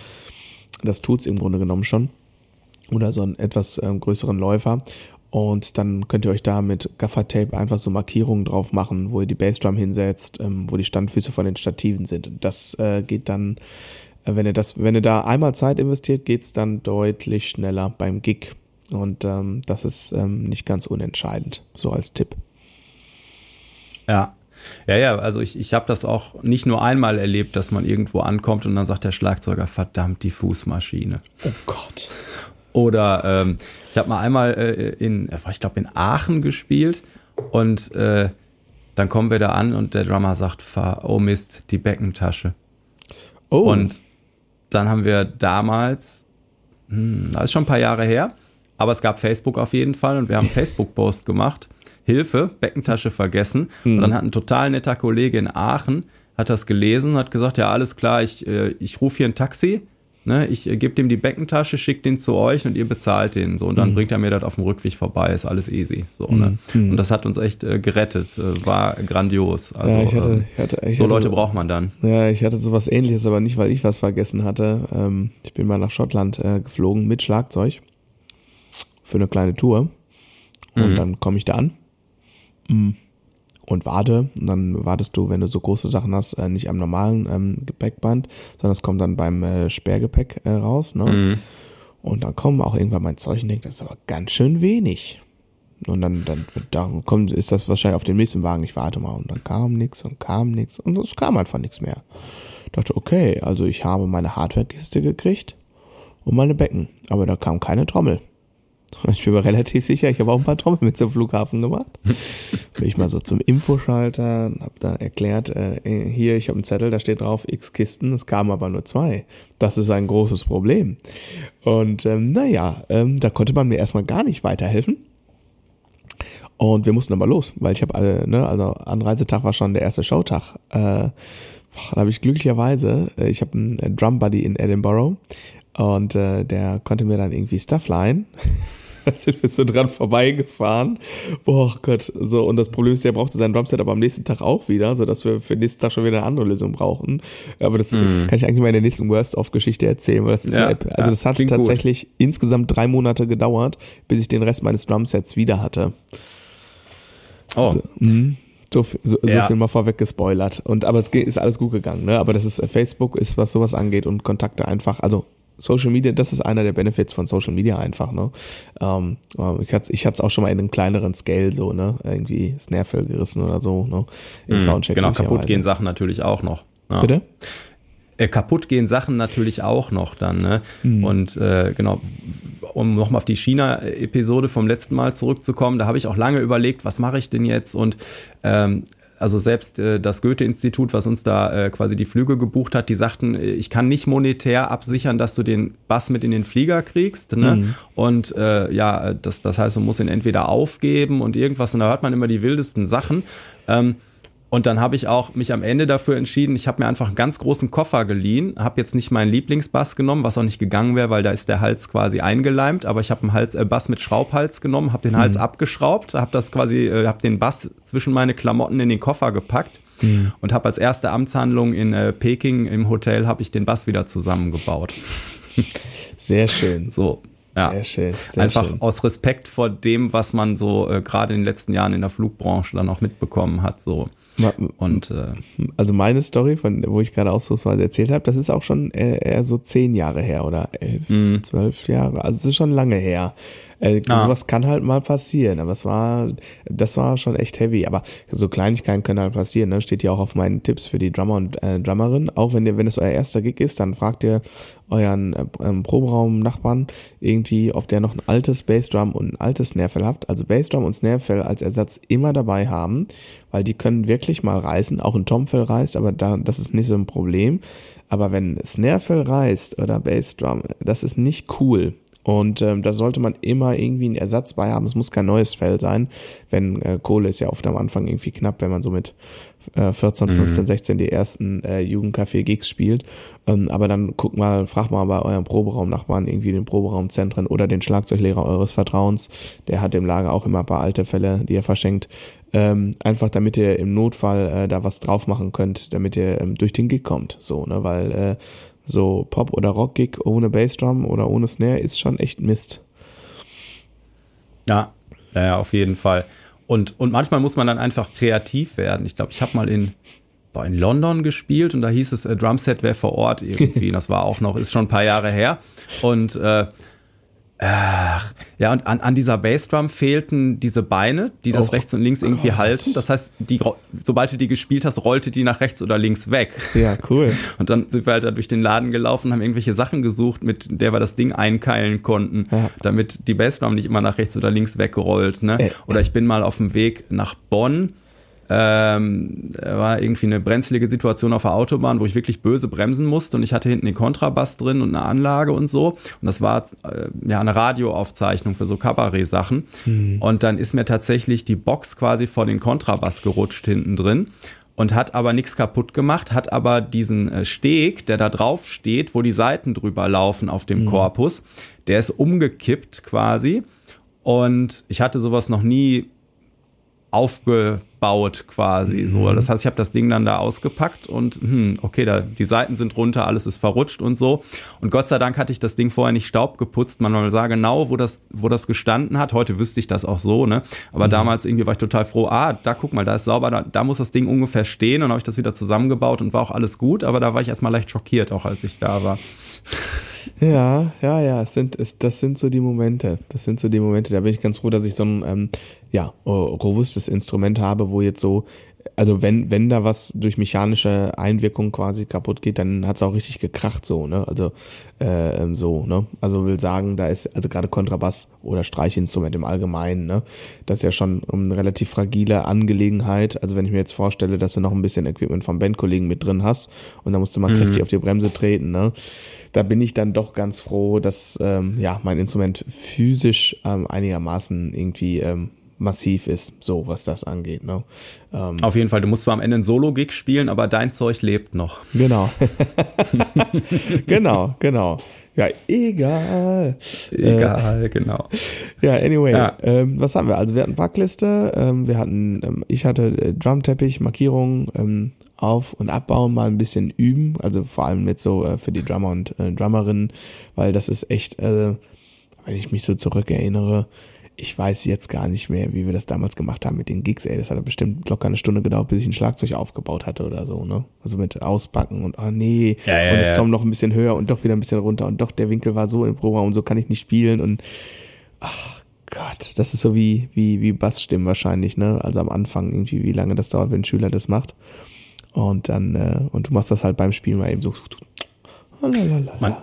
Das tut's im Grunde genommen schon. Oder so einen etwas ähm, größeren Läufer. Und dann könnt ihr euch da mit Gaffertape einfach so Markierungen drauf machen, wo ihr die Bassdrum hinsetzt, ähm, wo die Standfüße von den Stativen sind. Das äh, geht dann, äh, wenn ihr das, wenn ihr da einmal Zeit investiert, geht's dann deutlich schneller beim Gig. Und ähm, das ist ähm, nicht ganz unentscheidend, so als Tipp. Ja. Ja, ja, also ich, ich habe das auch nicht nur einmal erlebt, dass man irgendwo ankommt und dann sagt der Schlagzeuger, verdammt, die Fußmaschine. Oh Gott. Oder ähm, ich habe mal einmal äh, in, ich glaube, in Aachen gespielt und äh, dann kommen wir da an und der Drummer sagt, oh Mist, die Beckentasche. Oh. Und dann haben wir damals, hm, das ist schon ein paar Jahre her, aber es gab Facebook auf jeden Fall und wir haben Facebook-Post gemacht. Hilfe, Beckentasche vergessen. Mhm. Und dann hat ein total netter Kollege in Aachen, hat das gelesen, hat gesagt, ja, alles klar, ich, äh, ich rufe hier ein Taxi Ne, ich äh, gebe dem die Beckentasche, schicke den zu euch und ihr bezahlt den. So, und dann mhm. bringt er mir das auf dem Rückweg vorbei, ist alles easy. So, ne? Mhm. Und das hat uns echt äh, gerettet. Äh, war grandios. Also, ja, ich hatte, ähm, ich hatte, ich so hatte, Leute braucht man dann. Ja, ich hatte sowas ähnliches, aber nicht, weil ich was vergessen hatte. Ähm, ich bin mal nach Schottland äh, geflogen mit Schlagzeug für eine kleine Tour. Und mhm. dann komme ich da an. Und warte. Und dann wartest du, wenn du so große Sachen hast, äh, nicht am normalen ähm, Gepäckband, sondern es kommt dann beim äh, Sperrgepäck äh, raus. Ne? Mhm. Und dann kommen auch irgendwann mein Zeug und denkt, das ist aber ganz schön wenig. Und dann, dann da kommt, ist das wahrscheinlich auf dem nächsten Wagen, ich warte mal. Und dann kam nichts und kam nichts und es kam einfach nichts mehr. Ich dachte, okay, also ich habe meine Hardware-Kiste gekriegt und meine Becken, aber da kam keine Trommel. Ich bin mir relativ sicher, ich habe auch ein paar Trommeln mit zum Flughafen gemacht. Bin ich mal so zum Infoschalter, habe da erklärt, äh, hier, ich habe einen Zettel, da steht drauf x Kisten, es kamen aber nur zwei. Das ist ein großes Problem. Und ähm, naja, ähm, da konnte man mir erstmal gar nicht weiterhelfen. Und wir mussten aber los, weil ich habe alle, ne, also Anreisetag war schon der erste Showtag. Äh, da habe ich glücklicherweise, äh, ich habe einen Drum Buddy in Edinburgh und äh, der konnte mir dann irgendwie Stuff leihen. da sind wir so dran vorbeigefahren. Boah Gott, so. Und das Problem ist, der brauchte sein Drumset aber am nächsten Tag auch wieder, so dass wir für den nächsten Tag schon wieder eine andere Lösung brauchen. Aber das mm. kann ich eigentlich mal in der nächsten Worst-of-Geschichte erzählen, weil das ist ja, ja also das hat tatsächlich gut. insgesamt drei Monate gedauert, bis ich den Rest meines Drumsets wieder hatte. Oh. Also. So, so, so ja. viel mal vorweg gespoilert. Und aber es ist alles gut gegangen, ne? Aber das ist Facebook ist, was sowas angeht und Kontakte einfach, also Social Media, das ist einer der Benefits von Social Media einfach, ne? Ähm, ich hatte ich hatte es auch schon mal in einem kleineren Scale so, ne? Irgendwie Snarefell gerissen oder so, ne? Im mm, Soundcheck. Genau, kaputt gehen Sachen natürlich auch noch. Ja. Bitte? Äh, kaputt gehen Sachen natürlich auch noch dann, ne? Mhm. Und äh, genau, um nochmal auf die China-Episode vom letzten Mal zurückzukommen, da habe ich auch lange überlegt, was mache ich denn jetzt? Und ähm, also selbst äh, das Goethe-Institut, was uns da äh, quasi die Flüge gebucht hat, die sagten, äh, ich kann nicht monetär absichern, dass du den Bass mit in den Flieger kriegst. Ne? Mhm. Und äh, ja, das, das heißt, man muss ihn entweder aufgeben und irgendwas. Und da hört man immer die wildesten Sachen. Ähm, und dann habe ich auch mich am Ende dafür entschieden, ich habe mir einfach einen ganz großen Koffer geliehen, habe jetzt nicht meinen Lieblingsbass genommen, was auch nicht gegangen wäre, weil da ist der Hals quasi eingeleimt, aber ich habe einen Hals, äh, Bass mit Schraubhals genommen, habe den Hals mhm. abgeschraubt, habe das quasi, äh, habe den Bass zwischen meine Klamotten in den Koffer gepackt mhm. und habe als erste Amtshandlung in äh, Peking im Hotel habe ich den Bass wieder zusammengebaut. Sehr schön. So, ja, sehr schön, sehr einfach schön. aus Respekt vor dem, was man so äh, gerade in den letzten Jahren in der Flugbranche dann auch mitbekommen hat. So. Und äh, also meine Story, von wo ich gerade ausdrucksweise erzählt habe, das ist auch schon eher, eher so zehn Jahre her oder elf, mhm. zwölf Jahre. Also es ist schon lange her. Äh, ah. Sowas kann halt mal passieren, aber es war, das war schon echt heavy. Aber so Kleinigkeiten können halt passieren. Ne? Steht ja auch auf meinen Tipps für die Drummer und äh, Drummerin. Auch wenn ihr, wenn es euer erster Gig ist, dann fragt ihr euren äh, ähm, Proberaum-Nachbarn irgendwie, ob der noch ein altes Bassdrum und ein altes Snarefell habt. Also Bassdrum und Snarefell als Ersatz immer dabei haben, weil die können wirklich mal reißen. Auch ein Tomfell reißt, aber da, das ist nicht so ein Problem. Aber wenn Snarefell reißt oder Bassdrum, das ist nicht cool. Und ähm, da sollte man immer irgendwie einen Ersatz bei haben. Es muss kein neues Fell sein, wenn äh, Kohle ist ja oft am Anfang irgendwie knapp, wenn man so mit äh, 14, 15, mhm. 16 die ersten äh, Jugendcafé-Gigs spielt. Ähm, aber dann guck mal, frag mal bei eurem Proberaumnachbarn irgendwie den Proberaumzentren oder den Schlagzeuglehrer eures Vertrauens. Der hat im Lager auch immer ein paar alte Fälle, die er verschenkt. Ähm, einfach damit ihr im Notfall äh, da was drauf machen könnt, damit ihr ähm, durch den Gig kommt. So, ne, weil äh, so Pop- oder Rock-Gig ohne Bassdrum oder ohne Snare ist schon echt Mist. Ja, ja, auf jeden Fall. Und, und manchmal muss man dann einfach kreativ werden. Ich glaube, ich habe mal in, boah, in London gespielt und da hieß es, äh, Drumset wäre vor Ort irgendwie. das war auch noch, ist schon ein paar Jahre her. Und äh, Ach, ja, und an, an dieser Bassdrum fehlten diese Beine, die das oh. rechts und links irgendwie oh. halten. Das heißt, die, sobald du die gespielt hast, rollte die nach rechts oder links weg. Ja, cool. Und dann sind wir halt da durch den Laden gelaufen, haben irgendwelche Sachen gesucht, mit der wir das Ding einkeilen konnten, ja. damit die Bassdrum nicht immer nach rechts oder links wegrollt. Ne? Äh, oder ich bin mal auf dem Weg nach Bonn ähm, war irgendwie eine brenzlige Situation auf der Autobahn, wo ich wirklich böse bremsen musste und ich hatte hinten den Kontrabass drin und eine Anlage und so. Und das war äh, ja eine Radioaufzeichnung für so Kabarett-Sachen. Mhm. Und dann ist mir tatsächlich die Box quasi vor den Kontrabass gerutscht hinten drin und hat aber nichts kaputt gemacht, hat aber diesen äh, Steg, der da drauf steht, wo die Seiten drüber laufen auf dem mhm. Korpus, der ist umgekippt quasi. Und ich hatte sowas noch nie aufgebaut quasi. Mhm. So, das heißt, ich habe das Ding dann da ausgepackt und hm, okay, da die Seiten sind runter, alles ist verrutscht und so. Und Gott sei Dank hatte ich das Ding vorher nicht Staub geputzt. Man sah genau, wo das, wo das gestanden hat. Heute wüsste ich das auch so, ne? Aber mhm. damals irgendwie war ich total froh. Ah, da guck mal, da ist sauber, da, da muss das Ding ungefähr stehen. Und habe ich das wieder zusammengebaut und war auch alles gut. Aber da war ich erstmal leicht schockiert, auch als ich da war. Ja, ja, ja, es sind, es, das sind so die Momente. Das sind so die Momente. Da bin ich ganz froh, dass ich so ein ähm, ja, robustes Instrument habe, wo jetzt so, also wenn, wenn da was durch mechanische Einwirkung quasi kaputt geht, dann hat's auch richtig gekracht so, ne? Also äh, ähm, so, ne? Also will sagen, da ist also gerade Kontrabass oder Streichinstrument im Allgemeinen, ne? Das ist ja schon eine relativ fragile Angelegenheit. Also wenn ich mir jetzt vorstelle, dass du noch ein bisschen Equipment vom Bandkollegen mit drin hast und da musst du mal mhm. kräftig auf die Bremse treten, ne? da bin ich dann doch ganz froh, dass ähm, ja mein Instrument physisch ähm, einigermaßen irgendwie ähm, massiv ist, so was das angeht. Ne? Ähm, Auf jeden Fall, du musst zwar am Ende ein Solo-Gig spielen, aber dein Zeug lebt noch. Genau. genau, genau. Ja, egal. Egal, äh, genau. Ja, anyway, ja. Ähm, was haben wir? Also wir hatten Packliste, ähm, wir hatten, ähm, ich hatte äh, Drumteppich, Markierungen, ähm, auf- und abbauen, mal ein bisschen üben, also vor allem mit so äh, für die Drummer und äh, Drummerinnen, weil das ist echt, äh, wenn ich mich so zurückerinnere, ich weiß jetzt gar nicht mehr, wie wir das damals gemacht haben mit den Gigs, ey. Das hat bestimmt locker eine Stunde gedauert, bis ich ein Schlagzeug aufgebaut hatte oder so, ne? Also mit Auspacken und, ah oh, nee, ja, ja, und es ja. kommt noch ein bisschen höher und doch wieder ein bisschen runter und doch der Winkel war so im Programm und so kann ich nicht spielen und, ach Gott, das ist so wie, wie, wie Bassstimmen wahrscheinlich, ne? Also am Anfang irgendwie, wie lange das dauert, wenn ein Schüler das macht. Und dann, äh, und du machst das halt beim Spielen mal eben so. Man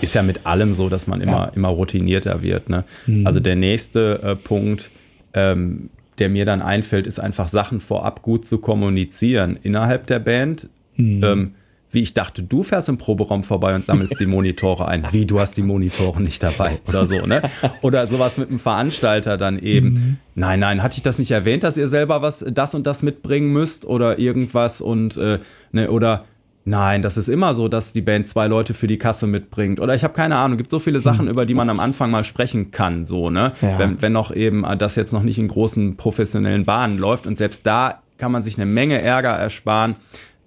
ist ja mit allem so, dass man immer, ja. immer routinierter wird. Ne? Mhm. Also der nächste äh, Punkt, ähm, der mir dann einfällt, ist einfach Sachen vorab gut zu kommunizieren innerhalb der Band. Mhm. Ähm, wie ich dachte, du fährst im Proberaum vorbei und sammelst die Monitore ein. Wie, du hast die Monitore nicht dabei oder so, ne? Oder sowas mit dem Veranstalter dann eben. Mhm. Nein, nein, hatte ich das nicht erwähnt, dass ihr selber was, das und das mitbringen müsst oder irgendwas und, äh, ne, oder Nein, das ist immer so, dass die Band zwei Leute für die Kasse mitbringt. Oder ich habe keine Ahnung, gibt so viele Sachen, mhm. über die man am Anfang mal sprechen kann, so, ne? Ja. Wenn, wenn noch eben äh, das jetzt noch nicht in großen professionellen Bahnen läuft und selbst da kann man sich eine Menge Ärger ersparen,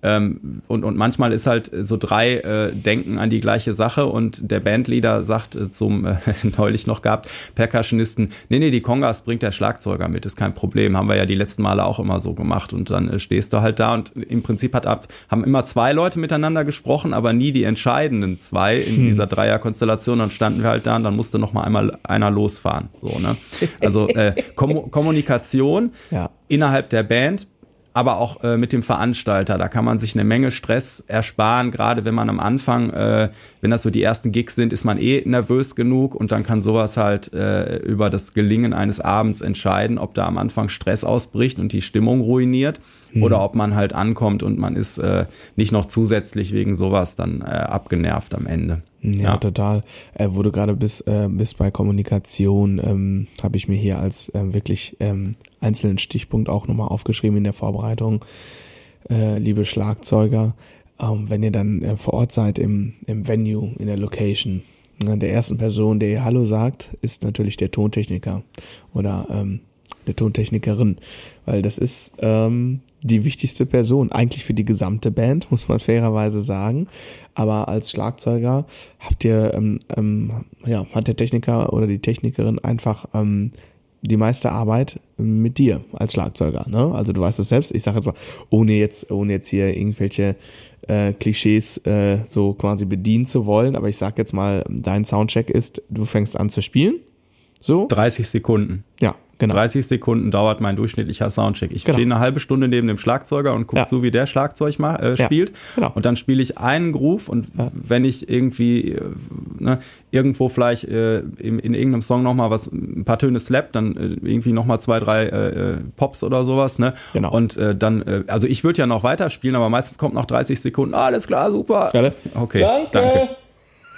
ähm, und, und manchmal ist halt so drei äh, denken an die gleiche Sache und der Bandleader sagt äh, zum äh, neulich noch gehabt, Percussionisten, nee, nee, die Kongas bringt der Schlagzeuger mit, ist kein Problem. Haben wir ja die letzten Male auch immer so gemacht und dann äh, stehst du halt da und im Prinzip hat ab, haben immer zwei Leute miteinander gesprochen, aber nie die entscheidenden zwei in hm. dieser Dreierkonstellation. Dann standen wir halt da und dann musste noch mal einmal einer losfahren. So, ne? Also äh, Kom Kommunikation ja. innerhalb der Band aber auch äh, mit dem Veranstalter. Da kann man sich eine Menge Stress ersparen, gerade wenn man am Anfang, äh, wenn das so die ersten Gigs sind, ist man eh nervös genug und dann kann sowas halt äh, über das Gelingen eines Abends entscheiden, ob da am Anfang Stress ausbricht und die Stimmung ruiniert mhm. oder ob man halt ankommt und man ist äh, nicht noch zusätzlich wegen sowas dann äh, abgenervt am Ende. Ja, ja. total. Äh, wo du gerade bist, bist bei Kommunikation, ähm, habe ich mir hier als wirklich ähm, einzelnen Stichpunkt auch nochmal aufgeschrieben in der Vorbereitung. Äh, liebe Schlagzeuger, ähm, wenn ihr dann äh, vor Ort seid im, im Venue, in der Location, ne, der ersten Person, der ihr Hallo sagt, ist natürlich der Tontechniker oder ähm, der Tontechnikerin, weil das ist ähm, die wichtigste Person, eigentlich für die gesamte Band, muss man fairerweise sagen. Aber als Schlagzeuger habt ihr, ähm, ähm, ja, hat der Techniker oder die Technikerin einfach ähm, die meiste Arbeit mit dir als Schlagzeuger. Ne? Also du weißt es selbst. Ich sage jetzt mal, ohne jetzt, ohne jetzt hier irgendwelche äh, Klischees äh, so quasi bedienen zu wollen, aber ich sage jetzt mal, dein Soundcheck ist, du fängst an zu spielen. So. 30 Sekunden. Ja, Genau. 30 Sekunden dauert mein durchschnittlicher Soundcheck. Ich genau. stehe eine halbe Stunde neben dem Schlagzeuger und gucke ja. so, wie der Schlagzeug ma äh, spielt. Ja. Genau. Und dann spiele ich einen Groove und ja. wenn ich irgendwie äh, ne, irgendwo vielleicht äh, in, in irgendeinem Song nochmal was, ein paar Töne slap, dann äh, irgendwie nochmal zwei, drei äh, äh, Pops oder sowas. Ne? Genau. Und äh, dann, äh, also ich würde ja noch weiterspielen, aber meistens kommt nach 30 Sekunden, alles klar, super. Gerne. Okay, danke. danke.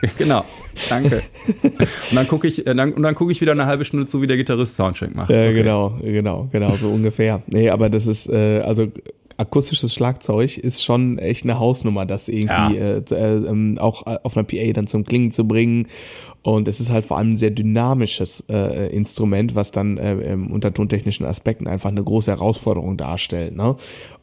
Genau, danke. und dann gucke ich, äh, dann, und dann gucke ich wieder eine halbe Stunde zu, wie der Gitarrist Soundcheck macht. Okay. genau, genau, genau, so ungefähr. Nee, aber das ist, äh, also akustisches Schlagzeug ist schon echt eine Hausnummer, das irgendwie ja. äh, äh, ähm, auch auf einer PA dann zum Klingen zu bringen. Und es ist halt vor allem ein sehr dynamisches äh, Instrument, was dann äh, unter tontechnischen Aspekten einfach eine große Herausforderung darstellt. Ne?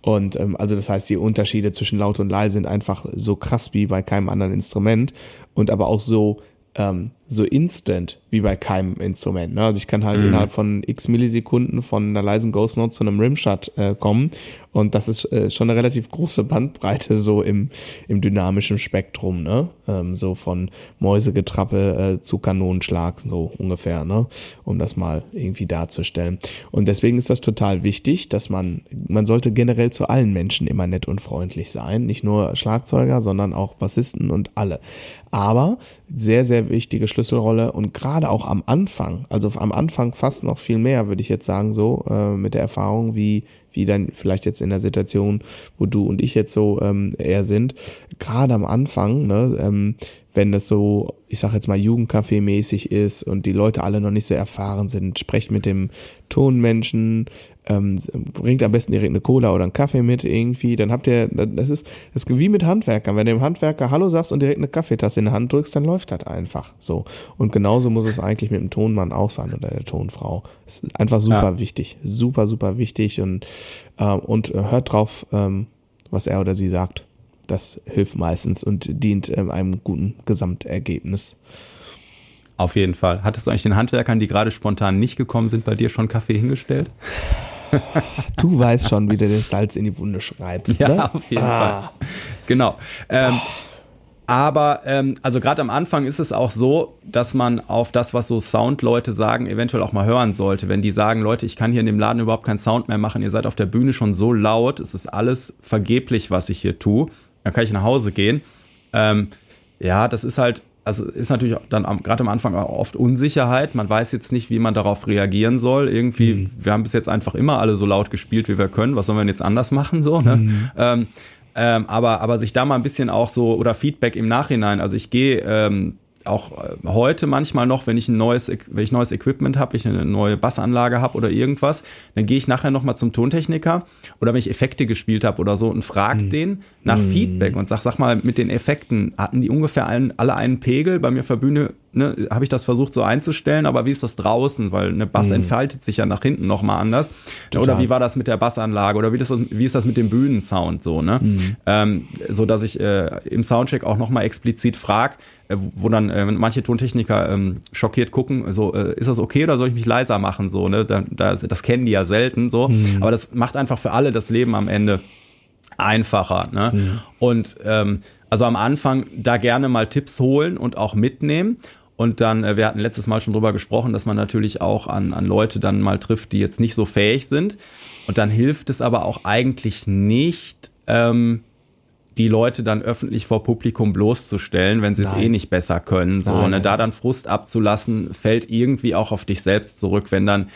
Und ähm, also das heißt, die Unterschiede zwischen laut und leise sind einfach so krass wie bei keinem anderen Instrument und aber auch so ähm, so instant wie bei keinem Instrument. Ne? Also ich kann halt mhm. innerhalb von x Millisekunden von einer leisen Ghost Note zu einem Rimshot äh, kommen und das ist äh, schon eine relativ große Bandbreite so im, im dynamischen Spektrum, ne? Ähm, so von Mäusegetrappel äh, zu Kanonenschlag, so ungefähr, ne? Um das mal irgendwie darzustellen. Und deswegen ist das total wichtig, dass man, man sollte generell zu allen Menschen immer nett und freundlich sein. Nicht nur Schlagzeuger, sondern auch Bassisten und alle. Aber sehr, sehr wichtige Schlüsselrolle. Und gerade auch am Anfang, also am Anfang fast noch viel mehr, würde ich jetzt sagen, so äh, mit der Erfahrung, wie, wie dann vielleicht jetzt in der Situation, wo du und ich jetzt so ähm, eher sind, gerade am Anfang, ne, ähm, wenn das so, ich sag jetzt mal, Jugendcafé-mäßig ist und die Leute alle noch nicht so erfahren sind, sprecht mit dem Tonmenschen, ähm, bringt am besten direkt eine Cola oder einen Kaffee mit irgendwie, dann habt ihr, das ist, das ist wie mit Handwerkern. Wenn du dem Handwerker Hallo sagst und direkt eine Kaffeetasse in der Hand drückst, dann läuft das einfach so. Und genauso muss es eigentlich mit dem Tonmann auch sein oder der Tonfrau. Das ist einfach super ja. wichtig, super, super wichtig und, äh, und hört drauf, ähm, was er oder sie sagt. Das hilft meistens und dient ähm, einem guten Gesamtergebnis. Auf jeden Fall. Hattest du eigentlich den Handwerkern, die gerade spontan nicht gekommen sind, bei dir schon Kaffee hingestellt? Du weißt schon, wie du das Salz in die Wunde schreibst. Ja, ne? auf jeden ah. Fall. Genau. Ähm, aber ähm, also gerade am Anfang ist es auch so, dass man auf das, was so Soundleute sagen, eventuell auch mal hören sollte. Wenn die sagen, Leute, ich kann hier in dem Laden überhaupt keinen Sound mehr machen, ihr seid auf der Bühne schon so laut, es ist alles vergeblich, was ich hier tue, dann kann ich nach Hause gehen. Ähm, ja, das ist halt also ist natürlich dann gerade am Anfang auch oft Unsicherheit. Man weiß jetzt nicht, wie man darauf reagieren soll. Irgendwie, mhm. wir haben bis jetzt einfach immer alle so laut gespielt, wie wir können. Was sollen wir denn jetzt anders machen? So, ne? Mhm. Ähm, ähm, aber, aber sich da mal ein bisschen auch so oder Feedback im Nachhinein. Also ich gehe ähm, auch äh, heute manchmal noch, wenn ich ein neues, wenn ich neues Equipment habe, ich eine neue Bassanlage habe oder irgendwas, dann gehe ich nachher nochmal zum Tontechniker oder wenn ich Effekte gespielt habe oder so und frage mhm. den nach mhm. Feedback und sag, sag mal, mit den Effekten hatten die ungefähr allen, alle einen Pegel. Bei mir für Bühne ne, habe ich das versucht so einzustellen, aber wie ist das draußen? Weil eine Bass mhm. entfaltet sich ja nach hinten nochmal anders. Total. Oder wie war das mit der Bassanlage? Oder wie, das, wie ist das mit dem Bühnensound so, ne? Mhm. Ähm, so dass ich äh, im Soundcheck auch nochmal explizit frage, wo dann äh, manche Tontechniker ähm, schockiert gucken, so, äh, ist das okay oder soll ich mich leiser machen? So, ne? Da, da, das kennen die ja selten so. Mhm. Aber das macht einfach für alle das Leben am Ende einfacher. Ne? Mhm. Und ähm, also am Anfang da gerne mal Tipps holen und auch mitnehmen. Und dann, äh, wir hatten letztes Mal schon drüber gesprochen, dass man natürlich auch an, an Leute dann mal trifft, die jetzt nicht so fähig sind. Und dann hilft es aber auch eigentlich nicht, ähm, die Leute dann öffentlich vor Publikum bloßzustellen, wenn sie es eh nicht besser können. So, Nein. ne, da dann Frust abzulassen, fällt irgendwie auch auf dich selbst zurück, wenn dann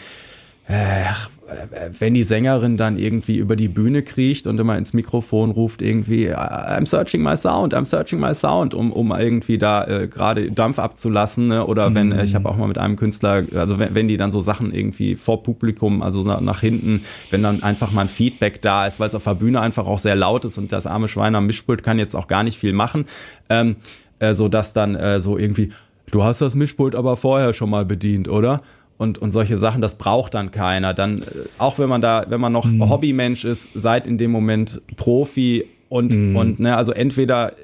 wenn die Sängerin dann irgendwie über die Bühne kriecht und immer ins Mikrofon ruft irgendwie I'm searching my sound, I'm searching my sound, um, um irgendwie da äh, gerade Dampf abzulassen ne? oder wenn äh, ich habe auch mal mit einem Künstler, also wenn, wenn die dann so Sachen irgendwie vor Publikum, also nach, nach hinten, wenn dann einfach mal ein Feedback da ist, weil es auf der Bühne einfach auch sehr laut ist und das arme Schwein am Mischpult kann jetzt auch gar nicht viel machen, ähm, äh, so dass dann äh, so irgendwie du hast das Mischpult aber vorher schon mal bedient, oder? Und, und solche Sachen, das braucht dann keiner. Dann, äh, auch wenn man da, wenn man noch mhm. Hobbymensch ist, seid in dem Moment Profi und, mhm. und ne, also entweder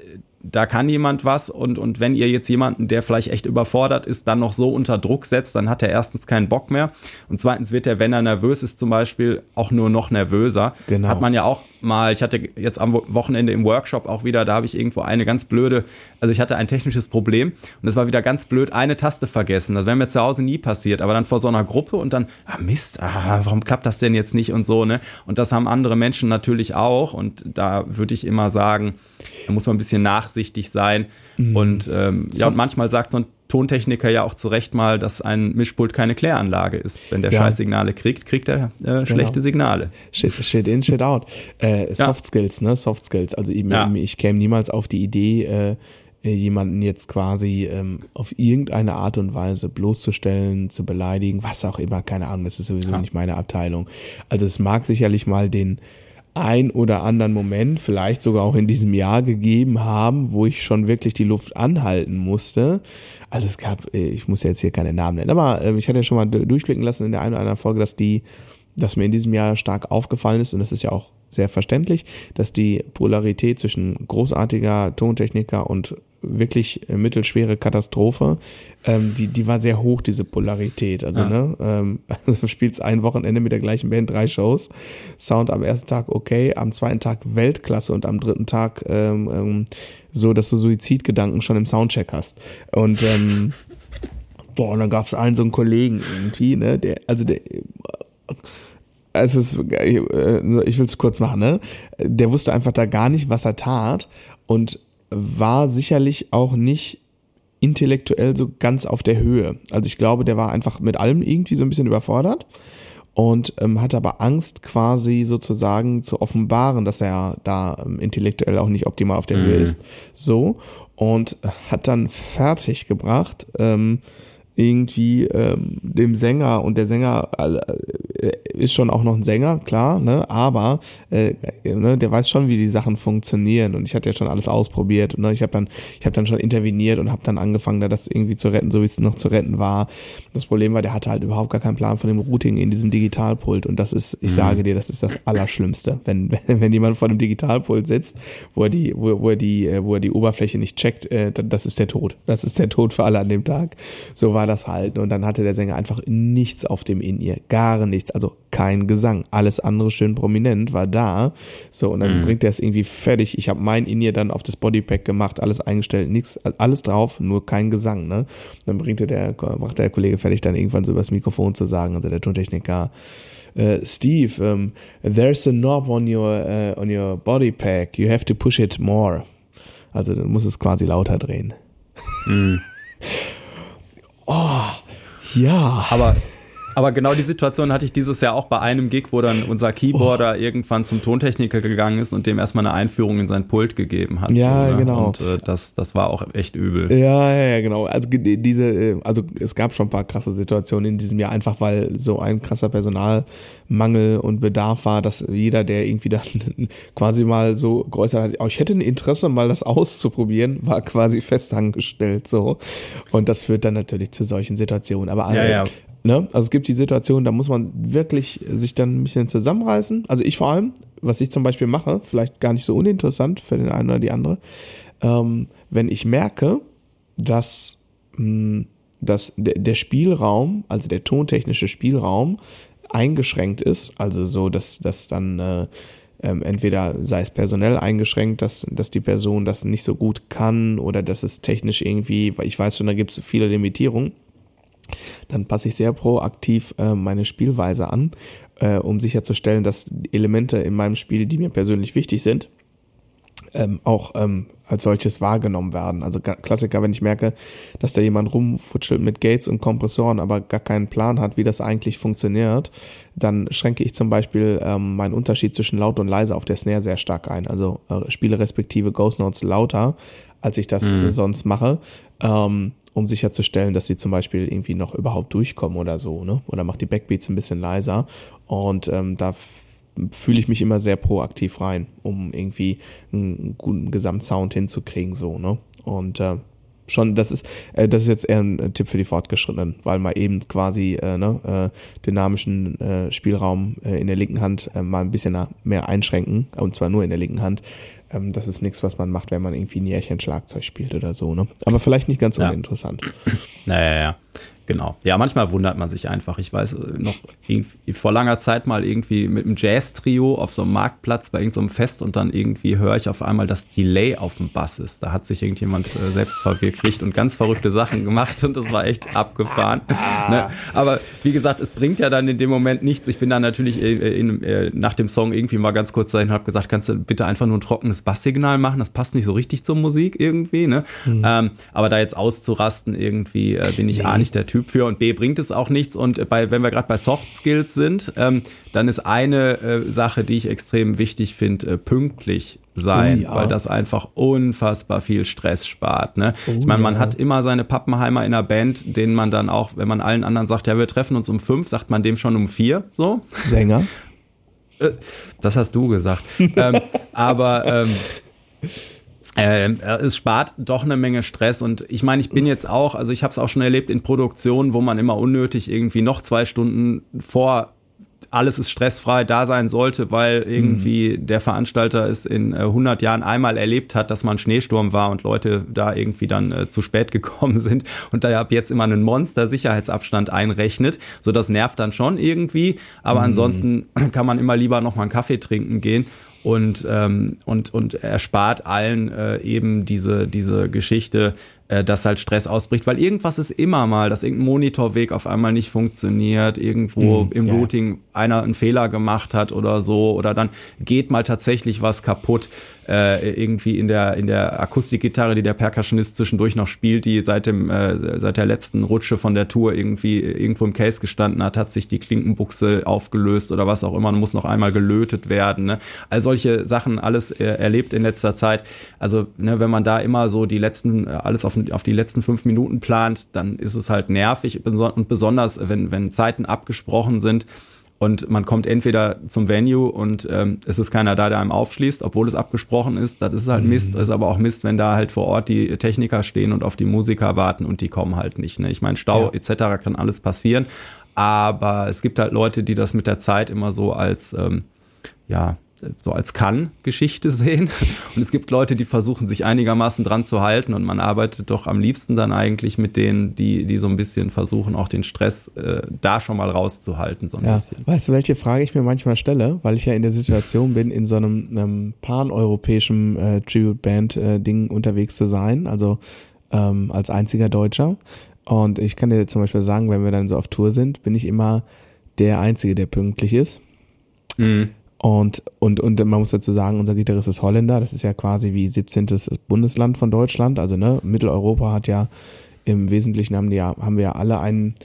da kann jemand was und, und wenn ihr jetzt jemanden, der vielleicht echt überfordert ist, dann noch so unter Druck setzt, dann hat er erstens keinen Bock mehr und zweitens wird er, wenn er nervös ist zum Beispiel, auch nur noch nervöser. Genau. Hat man ja auch mal, ich hatte jetzt am Wochenende im Workshop auch wieder, da habe ich irgendwo eine ganz blöde, also ich hatte ein technisches Problem und es war wieder ganz blöd, eine Taste vergessen. Das wäre mir zu Hause nie passiert, aber dann vor so einer Gruppe und dann, ah Mist, ah, warum klappt das denn jetzt nicht und so, ne? Und das haben andere Menschen natürlich auch und da würde ich immer sagen, da muss man ein bisschen nachsichtig sein mhm. und ähm, ja, und manchmal sagt so ein Tontechniker ja auch zu Recht mal, dass ein Mischpult keine Kläranlage ist. Wenn der ja. Scheißsignale kriegt, kriegt er äh, genau. schlechte Signale. Shit, shit in, shit out. Äh, Soft ja. Skills, ne? Soft Skills. Also ich, ja. ich käme niemals auf die Idee, äh, jemanden jetzt quasi ähm, auf irgendeine Art und Weise bloßzustellen, zu beleidigen, was auch immer, keine Ahnung, das ist sowieso nicht meine Abteilung. Also es mag sicherlich mal den ein oder anderen Moment, vielleicht sogar auch in diesem Jahr gegeben haben, wo ich schon wirklich die Luft anhalten musste. Also es gab, äh, ich muss jetzt hier keine Namen nennen, aber äh, ich hatte ja schon mal durchblicken lassen in der einen oder anderen Folge, dass die, dass mir in diesem Jahr stark aufgefallen ist und das ist ja auch sehr verständlich, dass die Polarität zwischen großartiger Tontechniker und wirklich äh, mittelschwere Katastrophe, ähm, die, die war sehr hoch, diese Polarität. Also, ja. ne, ähm, also spielst ein Wochenende mit der gleichen Band, drei Shows, Sound am ersten Tag okay, am zweiten Tag Weltklasse und am dritten Tag ähm, ähm, so, dass du Suizidgedanken schon im Soundcheck hast. Und ähm, boah, und dann gab es einen so einen Kollegen irgendwie, ne, der, also der es ist, äh, ich will es kurz machen, ne? Der wusste einfach da gar nicht, was er tat und war sicherlich auch nicht intellektuell so ganz auf der Höhe. Also ich glaube, der war einfach mit allem irgendwie so ein bisschen überfordert und ähm, hatte aber Angst quasi sozusagen zu offenbaren, dass er da ähm, intellektuell auch nicht optimal auf der mhm. Höhe ist. So und hat dann fertig gebracht, ähm, irgendwie ähm, dem Sänger und der Sänger äh, ist schon auch noch ein Sänger, klar, ne, aber äh, ne, der weiß schon, wie die Sachen funktionieren und ich hatte ja schon alles ausprobiert und ne, ich habe dann ich habe dann schon interveniert und habe dann angefangen, da das irgendwie zu retten, so wie es noch zu retten war. Das Problem war, der hatte halt überhaupt gar keinen Plan von dem Routing in diesem Digitalpult und das ist, ich mhm. sage dir, das ist das Allerschlimmste, wenn wenn, wenn jemand vor dem Digitalpult sitzt, wo er die wo, wo er die wo er die Oberfläche nicht checkt, äh, das ist der Tod. Das ist der Tod für alle an dem Tag. So war das halten und dann hatte der Sänger einfach nichts auf dem In-Ear, gar nichts, also kein Gesang, alles andere schön prominent war da, so und dann mhm. bringt er es irgendwie fertig, ich habe mein In-Ear dann auf das Bodypack gemacht, alles eingestellt, nichts, alles drauf, nur kein Gesang, ne, dann bringt der, macht der Kollege fertig, dann irgendwann so übers Mikrofon zu sagen, also der Tontechniker, Uh, Steve, um, there's a knob on your uh, on your body pack. You have to push it more. Also du musst es quasi lauter drehen. Mm. Oh, ja. Aber aber genau die Situation hatte ich dieses Jahr auch bei einem Gig, wo dann unser Keyboarder oh. irgendwann zum Tontechniker gegangen ist und dem erstmal eine Einführung in sein Pult gegeben hat. Ja, so, ne? genau. Und äh, das, das war auch echt übel. Ja, ja, ja, genau. Also diese, äh, also es gab schon ein paar krasse Situationen in diesem Jahr, einfach weil so ein krasser Personalmangel und Bedarf war, dass jeder, der irgendwie dann quasi mal so geäußert hat, oh, ich hätte ein Interesse, mal das auszuprobieren, war quasi festangestellt so. Und das führt dann natürlich zu solchen Situationen. Aber alle, ja, ja. Ne? Also es gibt die Situation, da muss man wirklich sich dann ein bisschen zusammenreißen. Also ich vor allem, was ich zum Beispiel mache, vielleicht gar nicht so uninteressant für den einen oder die andere, ähm, wenn ich merke, dass, mh, hm, dass der Spielraum, also der tontechnische Spielraum, eingeschränkt ist, also so, dass, dass dann äh, ähm, entweder sei es personell eingeschränkt, dass, dass die Person das nicht so gut kann oder dass es technisch irgendwie, weil ich weiß schon, da gibt es viele Limitierungen dann passe ich sehr proaktiv äh, meine Spielweise an, äh, um sicherzustellen, dass Elemente in meinem Spiel, die mir persönlich wichtig sind, ähm, auch ähm, als solches wahrgenommen werden. Also Klassiker, wenn ich merke, dass da jemand rumfutschelt mit Gates und Kompressoren, aber gar keinen Plan hat, wie das eigentlich funktioniert, dann schränke ich zum Beispiel ähm, meinen Unterschied zwischen laut und leise auf der Snare sehr stark ein. Also äh, spiele respektive Ghost Notes lauter, als ich das mhm. sonst mache. Ähm, um sicherzustellen, dass sie zum Beispiel irgendwie noch überhaupt durchkommen oder so, ne? Oder macht die Backbeats ein bisschen leiser. Und ähm, da fühle ich mich immer sehr proaktiv rein, um irgendwie einen guten Gesamtsound hinzukriegen, so, ne? Und äh, schon, das ist, äh, das ist jetzt eher ein Tipp für die Fortgeschrittenen, weil man eben quasi äh, ne, äh, dynamischen äh, Spielraum äh, in der linken Hand äh, mal ein bisschen mehr einschränken, und zwar nur in der linken Hand, ähm, das ist nichts, was man macht, wenn man irgendwie ein Jährchen Schlagzeug spielt oder so, ne? Aber vielleicht nicht ganz Ja. uninteressant. Naja, ja, genau. Ja, manchmal wundert man sich einfach. Ich weiß äh, noch irgendwie vor langer Zeit mal irgendwie mit einem Jazz-Trio auf so einem Marktplatz bei irgendeinem Fest und dann irgendwie höre ich auf einmal, dass Delay auf dem Bass ist. Da hat sich irgendjemand äh, selbst verwirklicht und ganz verrückte Sachen gemacht und das war echt abgefahren. ne? Aber wie gesagt, es bringt ja dann in dem Moment nichts. Ich bin dann natürlich äh, in, äh, nach dem Song irgendwie mal ganz kurz dahin und habe gesagt, kannst du bitte einfach nur ein trockenes Basssignal machen? Das passt nicht so richtig zur Musik irgendwie. Ne? Ähm, aber da jetzt auszurasten irgendwie äh, bin ich A nicht der Typ für und B bringt es auch nichts. Und äh, bei, wenn wir gerade bei Soft Skills sind, ähm, dann ist eine äh, Sache, die ich extrem wichtig finde, äh, pünktlich sein, Oh ja. weil das einfach unfassbar viel Stress spart. Ne? ich meine, man ja. hat immer seine Pappenheimer in der Band, denen man dann auch, wenn man allen anderen sagt, ja, wir treffen uns um fünf, sagt man dem schon um vier, so. Sänger. Das hast du gesagt. ähm, aber ähm, ähm, es spart doch eine Menge Stress und ich meine, ich bin jetzt auch, also ich habe es auch schon erlebt in Produktionen, wo man immer unnötig irgendwie noch zwei Stunden vor alles ist stressfrei da sein sollte, weil irgendwie der Veranstalter es in äh, 100 Jahren einmal erlebt hat, dass mal ein Schneesturm war und Leute da irgendwie dann äh, zu spät gekommen sind und da ab jetzt immer einen Monster-Sicherheitsabstand einrechnet. So, das nervt dann schon irgendwie, aber ansonsten kann man immer lieber noch mal einen Kaffee trinken gehen und ähm, und und erspart allen äh, eben diese diese Geschichte, äh, dass halt Stress ausbricht, weil irgendwas ist immer mal, dass irgendein Monitorweg auf einmal nicht funktioniert, irgendwo Mhm, im ja. Routing einer einen Fehler gemacht hat oder so oder dann geht mal tatsächlich was kaputt äh, irgendwie in der in der Akustikgitarre, die der Percussionist zwischendurch noch spielt, die seit dem äh, seit der letzten Rutsche von der Tour irgendwie irgendwo im Case gestanden hat, hat sich die Klinkenbuchse aufgelöst oder was auch immer, und muss noch einmal gelötet werden. Ne? All solche Sachen alles äh, erlebt in letzter Zeit. Also ne, wenn man da immer so die letzten äh, alles auf, auf die letzten fünf Minuten plant, dann ist es halt nervig und besonders wenn wenn Zeiten abgesprochen sind und man kommt entweder zum Venue und ähm, es ist keiner da, der einem aufschließt, obwohl es abgesprochen ist. Das ist halt Mist. Es ist aber auch Mist, wenn da halt vor Ort die Techniker stehen und auf die Musiker warten und die kommen halt nicht. Ne? Ich meine, Stau Ja. etc. kann alles passieren, aber es gibt halt Leute, die das mit der Zeit immer so als ähm, ja so als Kann-Geschichte sehen. Und es gibt Leute, die versuchen, sich einigermaßen dran zu halten. Und man arbeitet doch am liebsten dann eigentlich mit denen, die, die so ein bisschen versuchen, auch den Stress äh, da schon mal rauszuhalten, so ein Ja, bisschen. weißt du, welche Frage ich mir manchmal stelle, weil ich ja in der Situation bin, in so einem, einem pan-europäischen äh, Tribute-Band-Ding unterwegs zu sein, also ähm, als einziger Deutscher. Und ich kann dir zum Beispiel sagen, wenn wir dann so auf Tour sind, bin ich immer der Einzige, der pünktlich ist. Mhm. Und, und, und man muss dazu sagen, unser Gitarrist ist Holländer. Das ist ja quasi wie 17. Bundesland von Deutschland. Also, ne, Mitteleuropa hat ja im Wesentlichen haben, die ja, haben wir ja alle einen,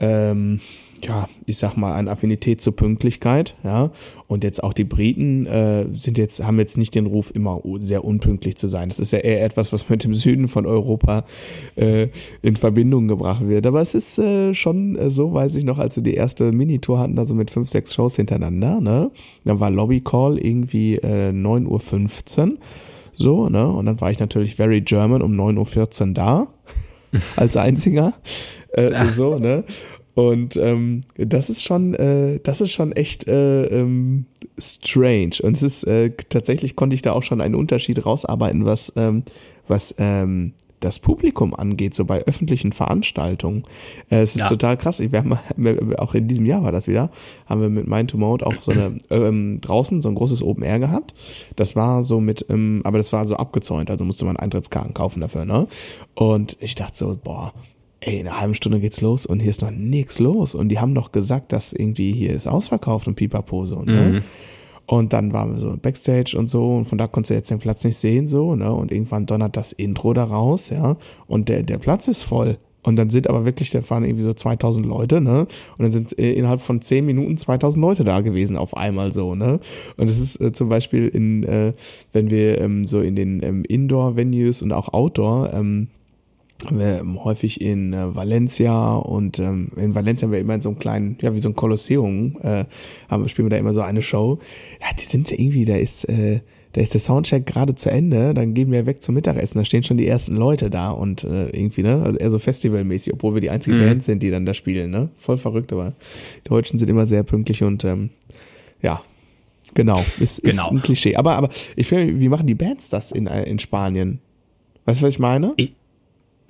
ähm, ja, ich sag mal, eine Affinität zur Pünktlichkeit, ja. Und jetzt auch die Briten äh, sind jetzt, haben jetzt nicht den Ruf, immer sehr unpünktlich zu sein. Das ist ja eher etwas, was mit dem Süden von Europa äh, in Verbindung gebracht wird. Aber es ist äh, schon äh, so, weiß ich noch, als wir die erste Minitour hatten, also mit fünf, sechs Shows hintereinander, ne? Dann war Lobby Call irgendwie äh, 9.15 Uhr. So, ne? Und dann war ich natürlich very German um 9.14 Uhr da. als einziger. Äh, so, ne? Und ähm, das ist schon, äh, das ist schon echt äh, ähm, strange. Und es ist äh, tatsächlich konnte ich da auch schon einen Unterschied rausarbeiten, was ähm, was ähm, das Publikum angeht, so bei öffentlichen Veranstaltungen. Äh, es ist Ja. total krass. Wir haben auch in diesem Jahr war das wieder, haben wir mit Mind to Mode auch so eine ähm, draußen so ein großes Open Air gehabt. Das war so mit, ähm, aber das war so abgezäunt, also musste man Eintrittskarten kaufen dafür, ne? Und ich dachte so, boah, ey, in einer halben Stunde geht's los und hier ist noch nix los. Und die haben doch gesagt, dass irgendwie hier ist ausverkauft und Pipapose und ne? Und dann waren wir so Backstage und so und von da konntest du jetzt den Platz nicht sehen, so, ne? Und irgendwann donnert das Intro da raus, ja? Und der, der Platz ist voll. Und dann sind aber wirklich, da fahren irgendwie so 2000 Leute, ne? Und dann sind äh, innerhalb von 10 Minuten 2000 Leute da gewesen auf einmal so, ne? Und es ist äh, zum Beispiel in, äh, wenn wir ähm, so in den ähm, Indoor-Venues und auch Outdoor, ähm, häufig in äh, Valencia und ähm, in Valencia haben wir immer in so einem kleinen, ja, wie so ein Kolosseum, äh, haben spielen wir da immer so eine Show. Ja, die sind irgendwie, da ist, äh, da ist der Soundcheck gerade zu Ende, dann gehen wir weg zum Mittagessen, da stehen schon die ersten Leute da und äh, irgendwie, ne, also eher so festivalmäßig, obwohl wir die einzige Mhm. Band sind, die dann da spielen, ne? Voll verrückt, aber die Deutschen sind immer sehr pünktlich und ähm, ja, Genau, ist, genau. ist ein Klischee. Aber, aber ich finde, wie machen die Bands das in, äh, in Spanien? Weißt du, was ich meine? Ich,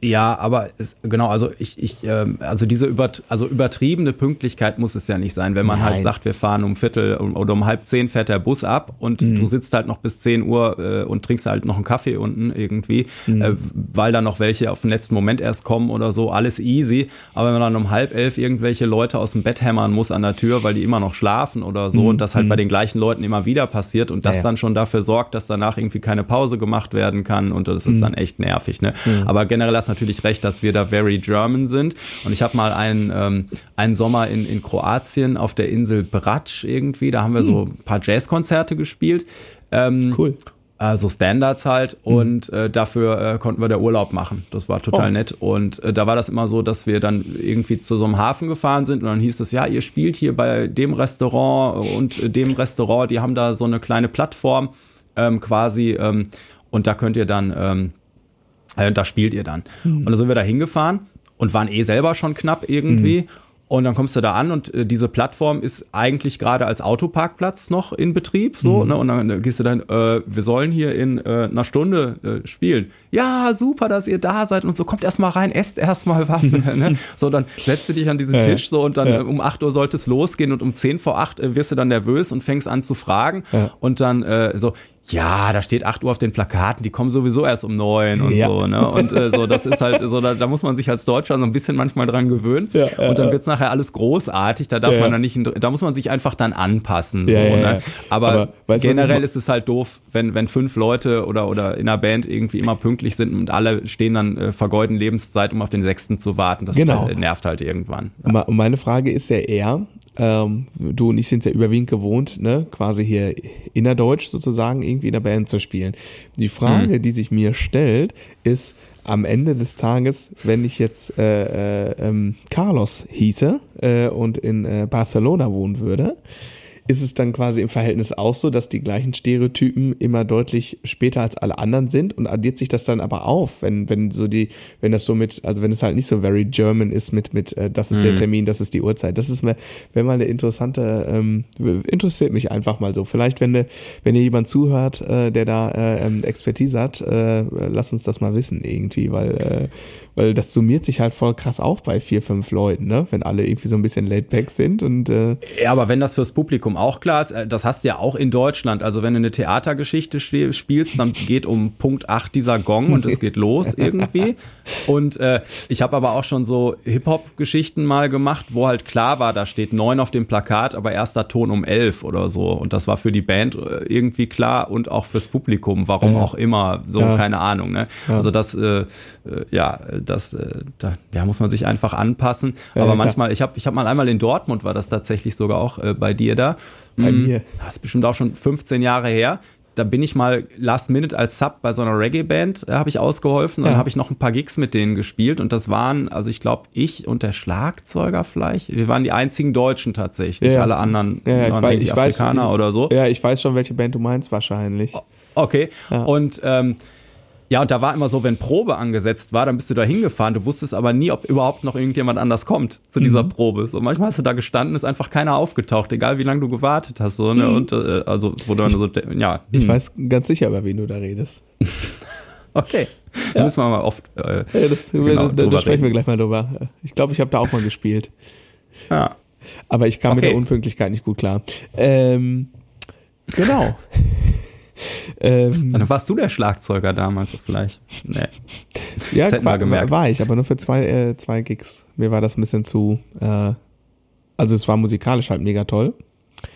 ja, aber es, genau, also ich, ich, ähm, also diese über, also übertriebene Pünktlichkeit muss es ja nicht sein, wenn man halt Nein. halt sagt, wir fahren um Viertel oder um halb zehn fährt der Bus ab und mhm. du sitzt halt noch bis zehn Uhr äh, und trinkst halt noch einen Kaffee unten irgendwie, mhm. äh, weil da noch welche auf den letzten Moment erst kommen oder so, alles easy. Aber wenn man dann um halb elf irgendwelche Leute aus dem Bett hämmern muss an der Tür, weil die immer noch schlafen oder so mhm. und das halt bei mhm. den gleichen Leuten immer wieder passiert und das ja, ja. dann schon dafür sorgt, dass danach irgendwie keine Pause gemacht werden kann und das ist mhm. dann echt nervig. Ne? Mhm. Aber generell hast natürlich recht, dass wir da very German sind. Und ich habe mal einen, ähm, einen Sommer in, in Kroatien auf der Insel Brač irgendwie, da haben wir hm. so ein paar Jazzkonzerte gespielt. Ähm, cool. Also Standards halt mhm. und äh, dafür äh, konnten wir der Urlaub machen. Das war total oh. nett und äh, da war das immer so, dass wir dann irgendwie zu so einem Hafen gefahren sind und dann hieß es, ja, ihr spielt hier bei dem Restaurant und dem Restaurant, die haben da so eine kleine Plattform ähm, quasi ähm, und da könnt ihr dann ähm, äh, da spielt ihr dann. Mhm. Und dann sind wir da hingefahren und waren eh selber schon knapp irgendwie. Mhm. Und dann kommst du da an und äh, diese Plattform ist eigentlich gerade als Autoparkplatz noch in Betrieb, so, mhm. ne? Und dann äh, gehst du dann, äh, wir sollen hier in äh, einer Stunde äh, spielen. Ja, super, dass ihr da seid und so, kommt erst mal rein, esst erst mal was. ne? So, dann setzt du dich an diesen ja, Tisch so und dann ja. um 8 Uhr sollte es losgehen und um 10 vor 8 äh, wirst du dann nervös und fängst an zu fragen. Ja. Und dann äh, so, ja, da steht 8 Uhr auf den Plakaten, die kommen sowieso erst um 9 und ja. so, ne? Und äh, so, das ist halt so, da, da muss man sich als Deutscher so ein bisschen manchmal dran gewöhnen. Ja, ja, und dann wird's nachher alles großartig, da darf man dann nicht, da muss man sich einfach dann anpassen. so, ne? Aber, Aber generell ist es halt doof, wenn, wenn fünf Leute oder, oder in einer Band irgendwie immer pünktlich sind und alle stehen dann äh, vergeuden Lebenszeit, um auf den sechsten zu warten. Das genau. nervt halt irgendwann. Und meine Frage ist ja eher, ähm, du und ich sind ja überwiegend gewohnt, ne, quasi hier innerdeutsch sozusagen irgendwie in der Band zu spielen. Die Frage, mhm. die sich mir stellt, ist am Ende des Tages, wenn ich jetzt äh, äh, ähm, Carlos hieße äh, und in äh, Barcelona wohnen würde, ist es dann quasi im Verhältnis auch so, dass die gleichen Stereotypen immer deutlich später als alle anderen sind und addiert sich das dann aber auf, wenn, wenn so die, wenn das so mit, also wenn es halt nicht so very German ist mit, mit, äh, das ist mhm. der Termin, das ist die Uhrzeit. Das ist mir, wenn mal eine interessante, ähm, interessiert mich einfach mal so. Vielleicht, wenn, ne, wenn ihr jemand zuhört, äh, der da äh, ähm, Expertise hat, äh, lasst uns das mal wissen irgendwie, weil äh, weil das summiert sich halt voll krass auf bei vier, fünf Leuten, ne? Wenn alle irgendwie so ein bisschen laid back sind und äh Ja, aber wenn das fürs Publikum auch klar ist, äh, das hast du ja auch in Deutschland. Also wenn du eine Theatergeschichte spielst, dann geht um Punkt acht dieser Gong und es geht los irgendwie. Und äh, ich habe aber auch schon so Hip-Hop-Geschichten mal gemacht, wo halt klar war, da steht neun auf dem Plakat, aber erster Ton um elf oder so. Und das war für die Band äh, irgendwie klar und auch fürs Publikum, warum ja. auch immer, so ja. keine Ahnung. Ne? Ja. Also das, äh, äh ja, das, äh, da ja, muss man sich einfach anpassen. Aber manchmal, ich habe ich hab mal einmal in Dortmund, war das tatsächlich sogar auch äh, bei dir da. Bei mm, mir. Das ist bestimmt auch schon 15 Jahre her. Da bin ich mal last minute als Sub bei so einer Reggae-Band, äh, habe ich ausgeholfen. Dann ja. habe ich noch ein paar Gigs mit denen gespielt und das waren, also ich glaube, ich und der Schlagzeuger vielleicht. Wir waren die einzigen Deutschen tatsächlich. Ja. Alle anderen ja, waren weiß, irgendwie Afrikaner weiß, oder so. Ja, ich weiß schon, welche Band du meinst wahrscheinlich. Okay. Und ähm, ja, und da war immer so, wenn Probe angesetzt war, dann bist du da hingefahren. Du wusstest aber nie, ob überhaupt noch irgendjemand anders kommt zu dieser mhm. Probe. So manchmal hast du da gestanden, ist einfach keiner aufgetaucht, egal wie lange du gewartet hast. So, ne? Mhm. Und äh, also, wo dann so, ja. Ich hm. weiß ganz sicher, über wen du da redest. okay. Da müssen wir mal oft. Äh, ja, das, genau, da, da sprechen wir gleich mal drüber. Ich glaube, ich habe da auch mal gespielt. Ja. Aber ich kam okay. mit der Unpünktlichkeit nicht gut klar. Ähm, genau. Ähm, Dann warst du der Schlagzeuger damals vielleicht. Nee. Ja, das war, gemerkt. war ich, aber nur für zwei, äh, zwei Gigs. Mir war das ein bisschen zu, äh, also es war musikalisch halt mega toll.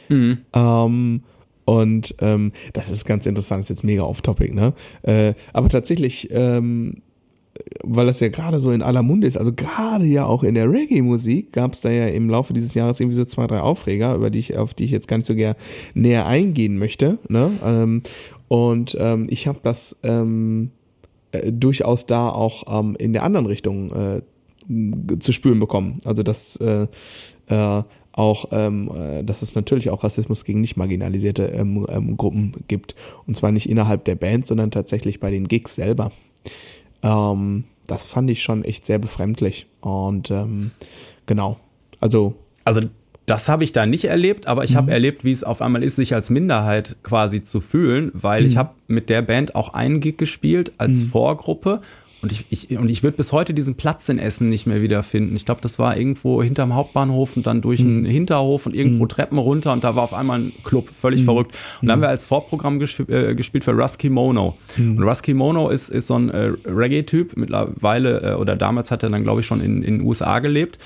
Mhm. Ähm, und ähm, das ist ganz interessant, ist jetzt mega off-topic, ne? Äh, aber tatsächlich ähm, weil das ja gerade so in aller Munde ist, also gerade ja auch in der Reggae-Musik gab es da ja im Laufe dieses Jahres irgendwie so zwei, drei Aufreger, über die ich, auf die ich jetzt gar nicht so gerne näher eingehen möchte. Ne? Ähm, und ähm, ich habe das ähm, äh, durchaus da auch ähm, in der anderen Richtung äh, zu spüren bekommen. Also dass äh, äh, auch, ähm, äh, dass es natürlich auch Rassismus gegen nicht marginalisierte ähm, ähm, Gruppen gibt. Und zwar nicht innerhalb der Band, sondern tatsächlich bei den Gigs selber. Ähm, das fand ich schon echt sehr befremdlich. Und ähm, genau, also. Also das habe ich da nicht erlebt, aber ich mhm. habe erlebt, wie es auf einmal ist, sich als Minderheit quasi zu fühlen, weil mhm. ich habe mit der Band auch einen Gig gespielt als mhm. Vorgruppe und ich, ich, und ich würde bis heute diesen Platz in Essen nicht mehr wiederfinden. Ich glaube, das war irgendwo hinterm Hauptbahnhof und dann durch einen mhm. Hinterhof und irgendwo mhm. Treppen runter und da war auf einmal ein Club, völlig mhm. verrückt. Und da haben wir als Vorprogramm gesp äh, gespielt für Rusky Mono. Mhm. Und Rusky Mono ist, ist so ein äh, Reggae-Typ, mittlerweile, äh, oder damals hat er dann, glaube ich, schon in, in den USA gelebt.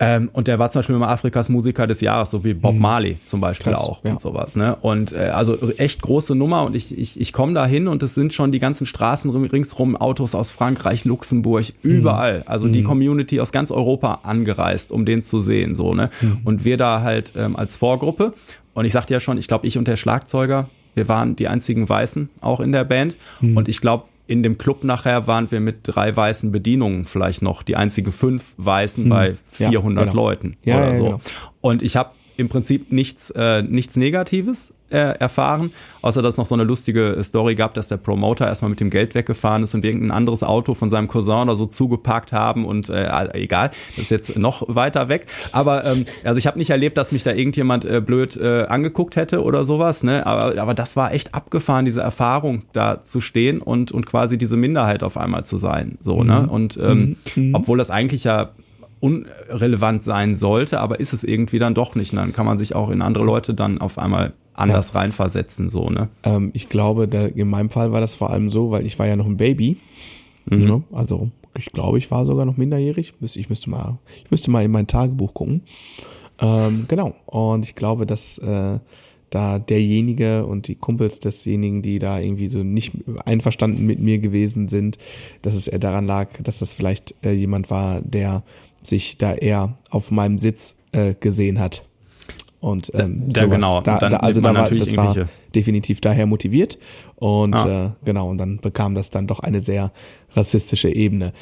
Ähm, und der war zum Beispiel immer Afrikas Musiker des Jahres, so wie Bob mhm. Marley zum Beispiel Krass, auch ja. und sowas. Ne? Und äh, also echt große Nummer und ich, ich, ich komme da hin und es sind schon die ganzen Straßen ringsrum, Autos aus Frankreich, Luxemburg, mhm. überall. Also mhm. die Community aus ganz Europa angereist, um den zu sehen. so ne mhm. Und wir da halt ähm, als Vorgruppe. Und ich sagte ja schon, ich glaube, ich und der Schlagzeuger, wir waren die einzigen Weißen auch in der Band. Mhm. Und ich glaube, in dem Club nachher waren wir mit drei weißen Bedienungen vielleicht noch die einzige fünf Weißen hm. bei 400 ja, genau. Leuten ja, oder ja, so. Genau. Und ich habe im Prinzip nichts, äh, nichts Negatives äh, erfahren, außer dass es noch so eine lustige Story gab, dass der Promoter erstmal mit dem Geld weggefahren ist und wir irgendein anderes Auto von seinem Cousin oder so zugeparkt haben und äh, egal, das ist jetzt noch weiter weg. Aber ähm, also ich habe nicht erlebt, dass mich da irgendjemand äh, blöd äh, angeguckt hätte oder sowas, ne? Aber, aber das war echt abgefahren, diese Erfahrung da zu stehen und, und quasi diese Minderheit auf einmal zu sein. So, ne? mhm. ne? Und ähm, mhm. obwohl das eigentlich ja unrelevant sein sollte, aber ist es irgendwie dann doch nicht. Und dann kann man sich auch in andere Leute dann auf einmal anders ja. reinversetzen, so, ne? Ähm, ich glaube, da, in meinem Fall war das vor allem so, weil ich war ja noch ein Baby. Mhm. Ne? Also ich glaube, ich war sogar noch minderjährig. Ich müsste mal, ich müsste mal in mein Tagebuch gucken. Ähm, genau. Und ich glaube, dass äh, da derjenige und die Kumpels desjenigen, die da irgendwie so nicht einverstanden mit mir gewesen sind, dass es eher daran lag, dass das vielleicht äh, jemand war, der sich da eher auf meinem Sitz äh, gesehen hat. Und ähm, da, sowas, genau, da, da, also da war, das war definitiv daher motiviert und ah. äh, genau und dann bekam das dann doch eine sehr rassistische Ebene.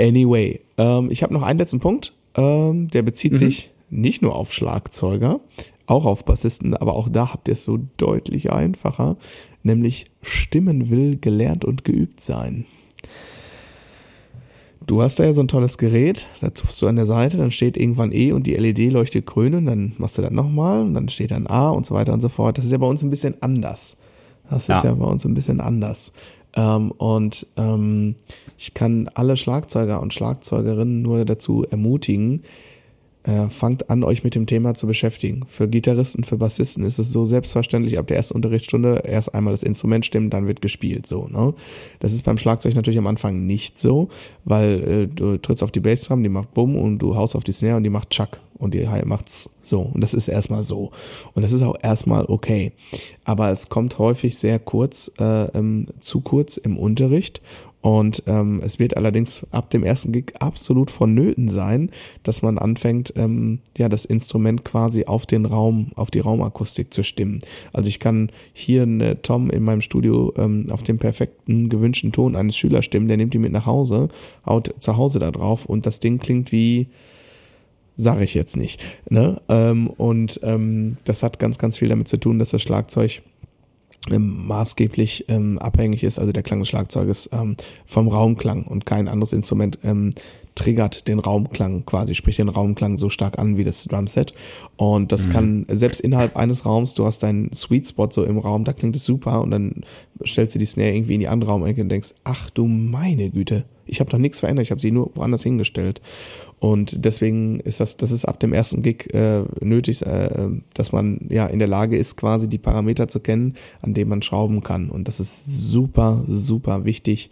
Anyway, ähm, ich habe noch einen letzten Punkt, ähm, der bezieht mhm. sich nicht nur auf Schlagzeuger, auch auf Bassisten, aber auch da habt ihr es so deutlich einfacher, nämlich Stimmen will gelernt und geübt sein. Du hast da ja so ein tolles Gerät, da zupfst du an der Seite, dann steht irgendwann E und die LED leuchtet grün und dann machst du das nochmal und dann steht dann A und so weiter und so fort. Das ist ja bei uns ein bisschen anders. Das ja. ist ja bei uns ein bisschen anders. Ähm, und ähm, ich kann alle Schlagzeuger und Schlagzeugerinnen nur dazu ermutigen, äh, fangt an, euch mit dem Thema zu beschäftigen. Für Gitarristen, für Bassisten ist es so selbstverständlich, ab der ersten Unterrichtsstunde erst einmal das Instrument stimmen, dann wird gespielt, so, ne? Das ist beim Schlagzeug natürlich am Anfang nicht so, weil äh, du trittst auf die Bassdrum, die macht Bumm und du haust auf die Snare und die macht Chuck und die macht's so. Und das ist erstmal so. Und das ist auch erstmal okay. Aber es kommt häufig sehr kurz, äh, ähm, zu kurz im Unterricht und ähm, es wird allerdings ab dem ersten Gig absolut vonnöten sein, dass man anfängt, ähm, ja, das Instrument quasi auf den Raum, auf die Raumakustik zu stimmen. Also ich kann hier eine Tom in meinem Studio ähm, auf den perfekten gewünschten Ton eines Schülers stimmen, der nimmt die mit nach Hause, haut zu Hause da drauf und das Ding klingt wie sage ich jetzt nicht. Ne? Ähm, und ähm, das hat ganz, ganz viel damit zu tun, dass das Schlagzeug ähm, maßgeblich ähm, abhängig ist, also der Klang des Schlagzeuges ähm, vom Raumklang und kein anderes Instrument ähm, triggert den Raumklang quasi, sprich den Raumklang so stark an wie das Drumset. Und das mhm. kann selbst innerhalb eines Raums, du hast deinen Sweet Spot so im Raum, da klingt es super und dann stellst du die Snare irgendwie in die andere Raumecke und denkst, ach du meine Güte, ich habe da nichts verändert, ich habe sie nur woanders hingestellt. Und deswegen ist das, das ist ab dem ersten Gig äh, nötig, äh, dass man ja in der Lage ist, quasi die Parameter zu kennen, an denen man schrauben kann. Und das ist super, super wichtig,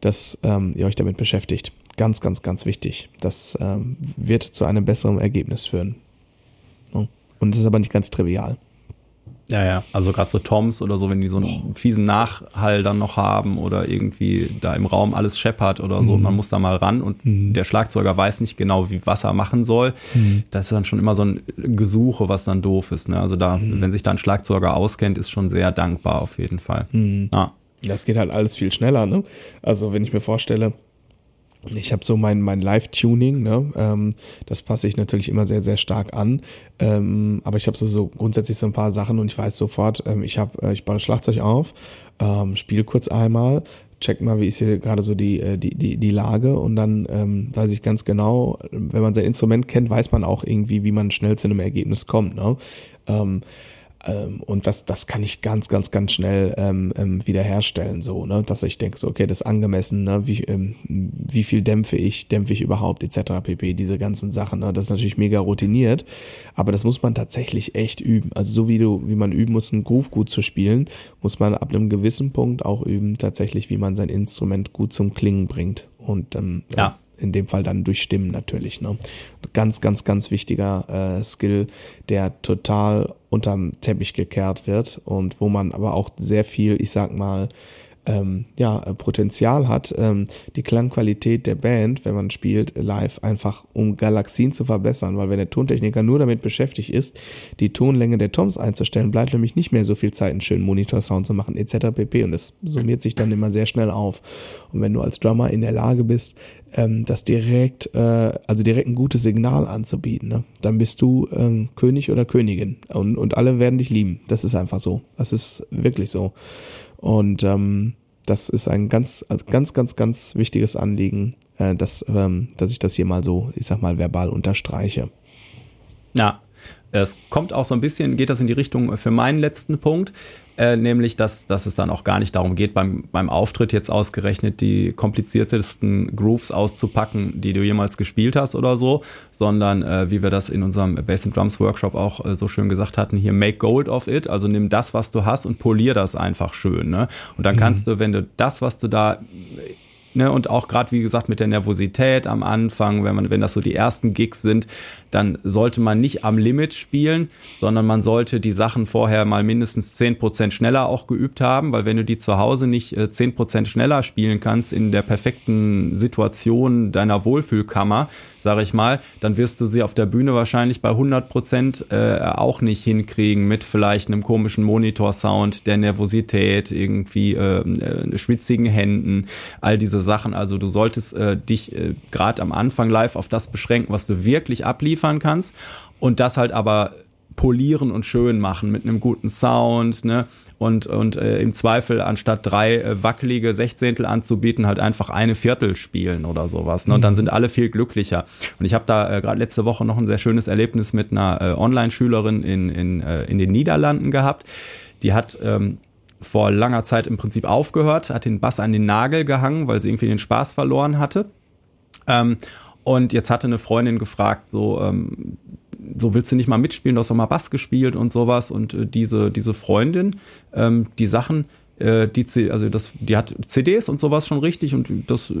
dass ähm, ihr euch damit beschäftigt. Ganz, ganz, ganz wichtig. Das ähm, wird zu einem besseren Ergebnis führen. Und es ist aber nicht ganz trivial. Ja, ja, also gerade so Toms oder so, wenn die so einen fiesen Nachhall dann noch haben oder irgendwie da im Raum alles scheppert oder so, mhm. man muss da mal ran und mhm. der Schlagzeuger weiß nicht genau, wie was er machen soll. Mhm. Das ist dann schon immer so ein Gesuche, was dann doof ist. Ne? Also da, mhm. wenn sich da ein Schlagzeuger auskennt, ist schon sehr dankbar auf jeden Fall. Mhm. Ja. Das geht halt alles viel schneller, ne? Also wenn ich mir vorstelle, ich habe so mein, mein Live-Tuning, ne? ähm, das passe ich natürlich immer sehr, sehr stark an. Ähm, aber ich habe so, so grundsätzlich so ein paar Sachen und ich weiß sofort, ähm, ich habe, äh, ich baue das Schlagzeug auf, ähm, spiele kurz einmal, check mal, wie ist hier gerade so die, äh, die, die, die Lage und dann ähm, weiß ich ganz genau, wenn man sein Instrument kennt, weiß man auch irgendwie, wie man schnell zu einem Ergebnis kommt. Ne? Ähm, ähm, und das, das kann ich ganz, ganz, ganz schnell ähm, ähm, wiederherstellen, so, ne, dass ich denke, so, okay, das ist angemessen, ne, wie, ähm, wie viel dämpfe ich, dämpfe ich überhaupt, etc. pp. Diese ganzen Sachen, ne, das ist natürlich mega routiniert, aber das muss man tatsächlich echt üben. Also so wie du, wie man üben muss, einen Groove gut zu spielen, muss man ab einem gewissen Punkt auch üben, tatsächlich, wie man sein Instrument gut zum Klingen bringt. Und ähm, ja in dem Fall dann durch Stimmen natürlich. Ne? Ganz, ganz, ganz wichtiger äh, Skill, der total unterm Teppich gekehrt wird und wo man aber auch sehr viel, ich sag mal, ähm, ja, äh, Potenzial hat, ähm, die Klangqualität der Band, wenn man spielt, live einfach um Galaxien zu verbessern, weil wenn der Tontechniker nur damit beschäftigt ist, die Tonlänge der Toms einzustellen, bleibt nämlich nicht mehr so viel Zeit, einen schönen Monitor-Sound zu machen, etc. pp. Und es summiert sich dann immer sehr schnell auf. Und wenn du als Drummer in der Lage bist, ähm, das direkt, äh, also direkt ein gutes Signal anzubieten, ne? dann bist du ähm, König oder Königin und, und alle werden dich lieben. Das ist einfach so. Das ist wirklich so. Und ähm, das ist ein ganz, also ganz, ganz, ganz wichtiges Anliegen, äh, dass, ähm, dass ich das hier mal so, ich sag mal, verbal unterstreiche. Ja, es kommt auch so ein bisschen, geht das in die Richtung für meinen letzten Punkt, äh, nämlich, dass, dass es dann auch gar nicht darum geht, beim, beim Auftritt jetzt ausgerechnet die kompliziertesten Grooves auszupacken, die du jemals gespielt hast oder so, sondern äh, wie wir das in unserem Bass and Drums Workshop auch äh, so schön gesagt hatten, hier make gold of it, also nimm das, was du hast und polier das einfach schön. Ne? Und dann mhm. kannst du, wenn du das, was du da Ne, und auch gerade, wie gesagt, mit der Nervosität am Anfang, wenn man, wenn das so die ersten Gigs sind, dann sollte man nicht am Limit spielen, sondern man sollte die Sachen vorher mal mindestens zehn Prozent schneller auch geübt haben, weil wenn du die zu Hause nicht äh, zehn Prozent schneller spielen kannst in der perfekten Situation deiner Wohlfühlkammer, sage ich mal, dann wirst du sie auf der Bühne wahrscheinlich bei 100 Prozent äh, auch nicht hinkriegen mit vielleicht einem komischen Monitorsound, der Nervosität, irgendwie äh, schwitzigen Händen, all diese Sachen. Also du solltest dich gerade am Anfang live auf das beschränken, was du wirklich ablieferst liefern kannst und das halt aber polieren und schön machen mit einem guten Sound, ne? Und, und äh, im Zweifel anstatt drei äh, wackelige Sechzehntel anzubieten, halt einfach eine Viertel spielen oder sowas. Ne? Und dann mhm. sind alle viel glücklicher. Und ich habe da äh, gerade letzte Woche noch ein sehr schönes Erlebnis mit einer äh, Online-Schülerin in, in, äh, in den Niederlanden gehabt. Die hat ähm, vor langer Zeit im Prinzip aufgehört, hat den Bass an den Nagel gehangen, weil sie irgendwie den Spaß verloren hatte. Ähm, und jetzt hatte eine Freundin gefragt, so, ähm, so willst du nicht mal mitspielen, du hast doch mal Bass gespielt und sowas. Und äh, diese, diese Freundin, ähm, die Sachen, äh, die, also das, die hat CDs und sowas schon richtig und das äh,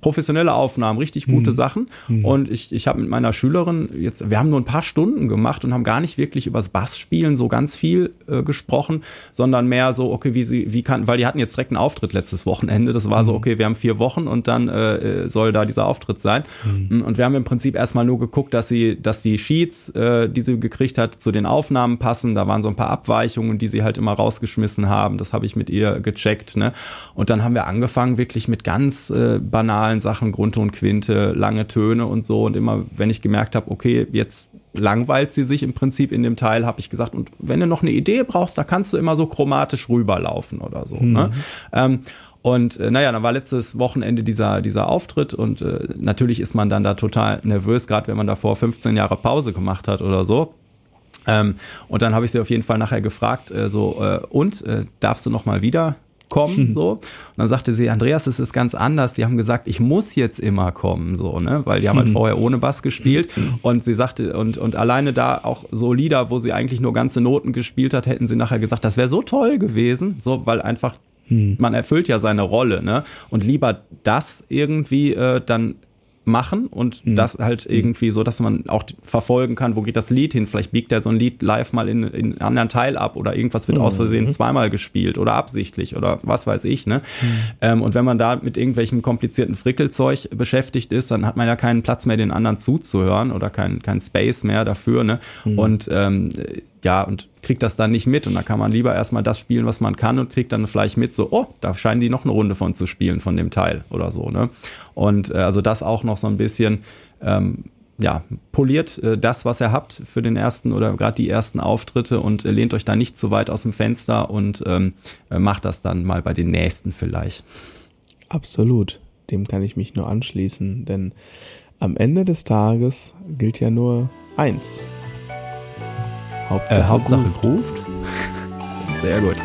professionelle Aufnahmen, richtig gute mhm. Sachen. Mhm. Und ich, ich habe mit meiner Schülerin jetzt, wir haben nur ein paar Stunden gemacht und haben gar nicht wirklich übers Bassspielen so ganz viel äh, gesprochen, sondern mehr so, okay, wie sie, wie kann, weil die hatten jetzt direkt einen Auftritt letztes Wochenende. Das war mhm. so, okay, wir haben vier Wochen und dann äh, soll da dieser Auftritt sein. Mhm. Und wir haben im Prinzip erstmal nur geguckt, dass sie, dass die Sheets, äh, die sie gekriegt hat, zu den Aufnahmen passen. Da waren so ein paar Abweichungen, die sie halt immer rausgeschmissen haben. Das habe ich mit ihr ihr gecheckt. Ne? Und dann haben wir angefangen wirklich mit ganz äh, banalen Sachen, Grundton, Quinte, lange Töne und so. Und immer, wenn ich gemerkt habe, okay, jetzt langweilt sie sich im Prinzip in dem Teil, habe ich gesagt, und wenn du noch eine Idee brauchst, da kannst du immer so chromatisch rüberlaufen oder so. Ne? Mhm. Ne? Ähm, und äh, naja, dann war letztes Wochenende dieser, dieser Auftritt und äh, natürlich ist man dann da total nervös, gerade wenn man davor 15 Jahre Pause gemacht hat oder so. Ähm, und dann habe ich sie auf jeden Fall nachher gefragt, äh, so, äh, und äh, darfst du noch mal wieder kommen, hm. so. Und dann sagte sie, Andreas, es ist ganz anders. Die haben gesagt, ich muss jetzt immer kommen, so, ne, weil die haben halt hm. vorher ohne Bass gespielt. Und sie sagte, und, und alleine da auch so Lieder, wo sie eigentlich nur ganze Noten gespielt hat, hätten sie nachher gesagt, das wäre so toll gewesen, so, weil einfach hm. man erfüllt ja seine Rolle, ne? Und lieber das irgendwie äh, dann machen und mhm. das halt mhm. irgendwie so, dass man auch verfolgen kann, wo geht das Lied hin. Vielleicht biegt er so ein Lied live mal in, in einen anderen Teil ab oder irgendwas wird mhm. aus Versehen zweimal gespielt oder absichtlich oder was weiß ich. Ne? Mhm. Ähm, und wenn man da mit irgendwelchem komplizierten Frickelzeug beschäftigt ist, dann hat man ja keinen Platz mehr, den anderen zuzuhören oder kein, kein Space mehr dafür. Ne? Mhm. Und ähm, ja, und kriegt das dann nicht mit. Und da kann man lieber erstmal das spielen, was man kann und kriegt dann vielleicht mit, so, oh, da scheinen die noch eine Runde von zu spielen, von dem Teil oder so. Ne? Und äh, also das auch noch so ein bisschen, ähm, ja, poliert äh, das, was ihr habt für den ersten oder gerade die ersten Auftritte und äh, lehnt euch da nicht zu weit aus dem Fenster und ähm, äh, macht das dann mal bei den nächsten vielleicht. Absolut. Dem kann ich mich nur anschließen, denn am Ende des Tages gilt ja nur eins. Hauptsache, äh, Hauptsache ruft. Sehr gut.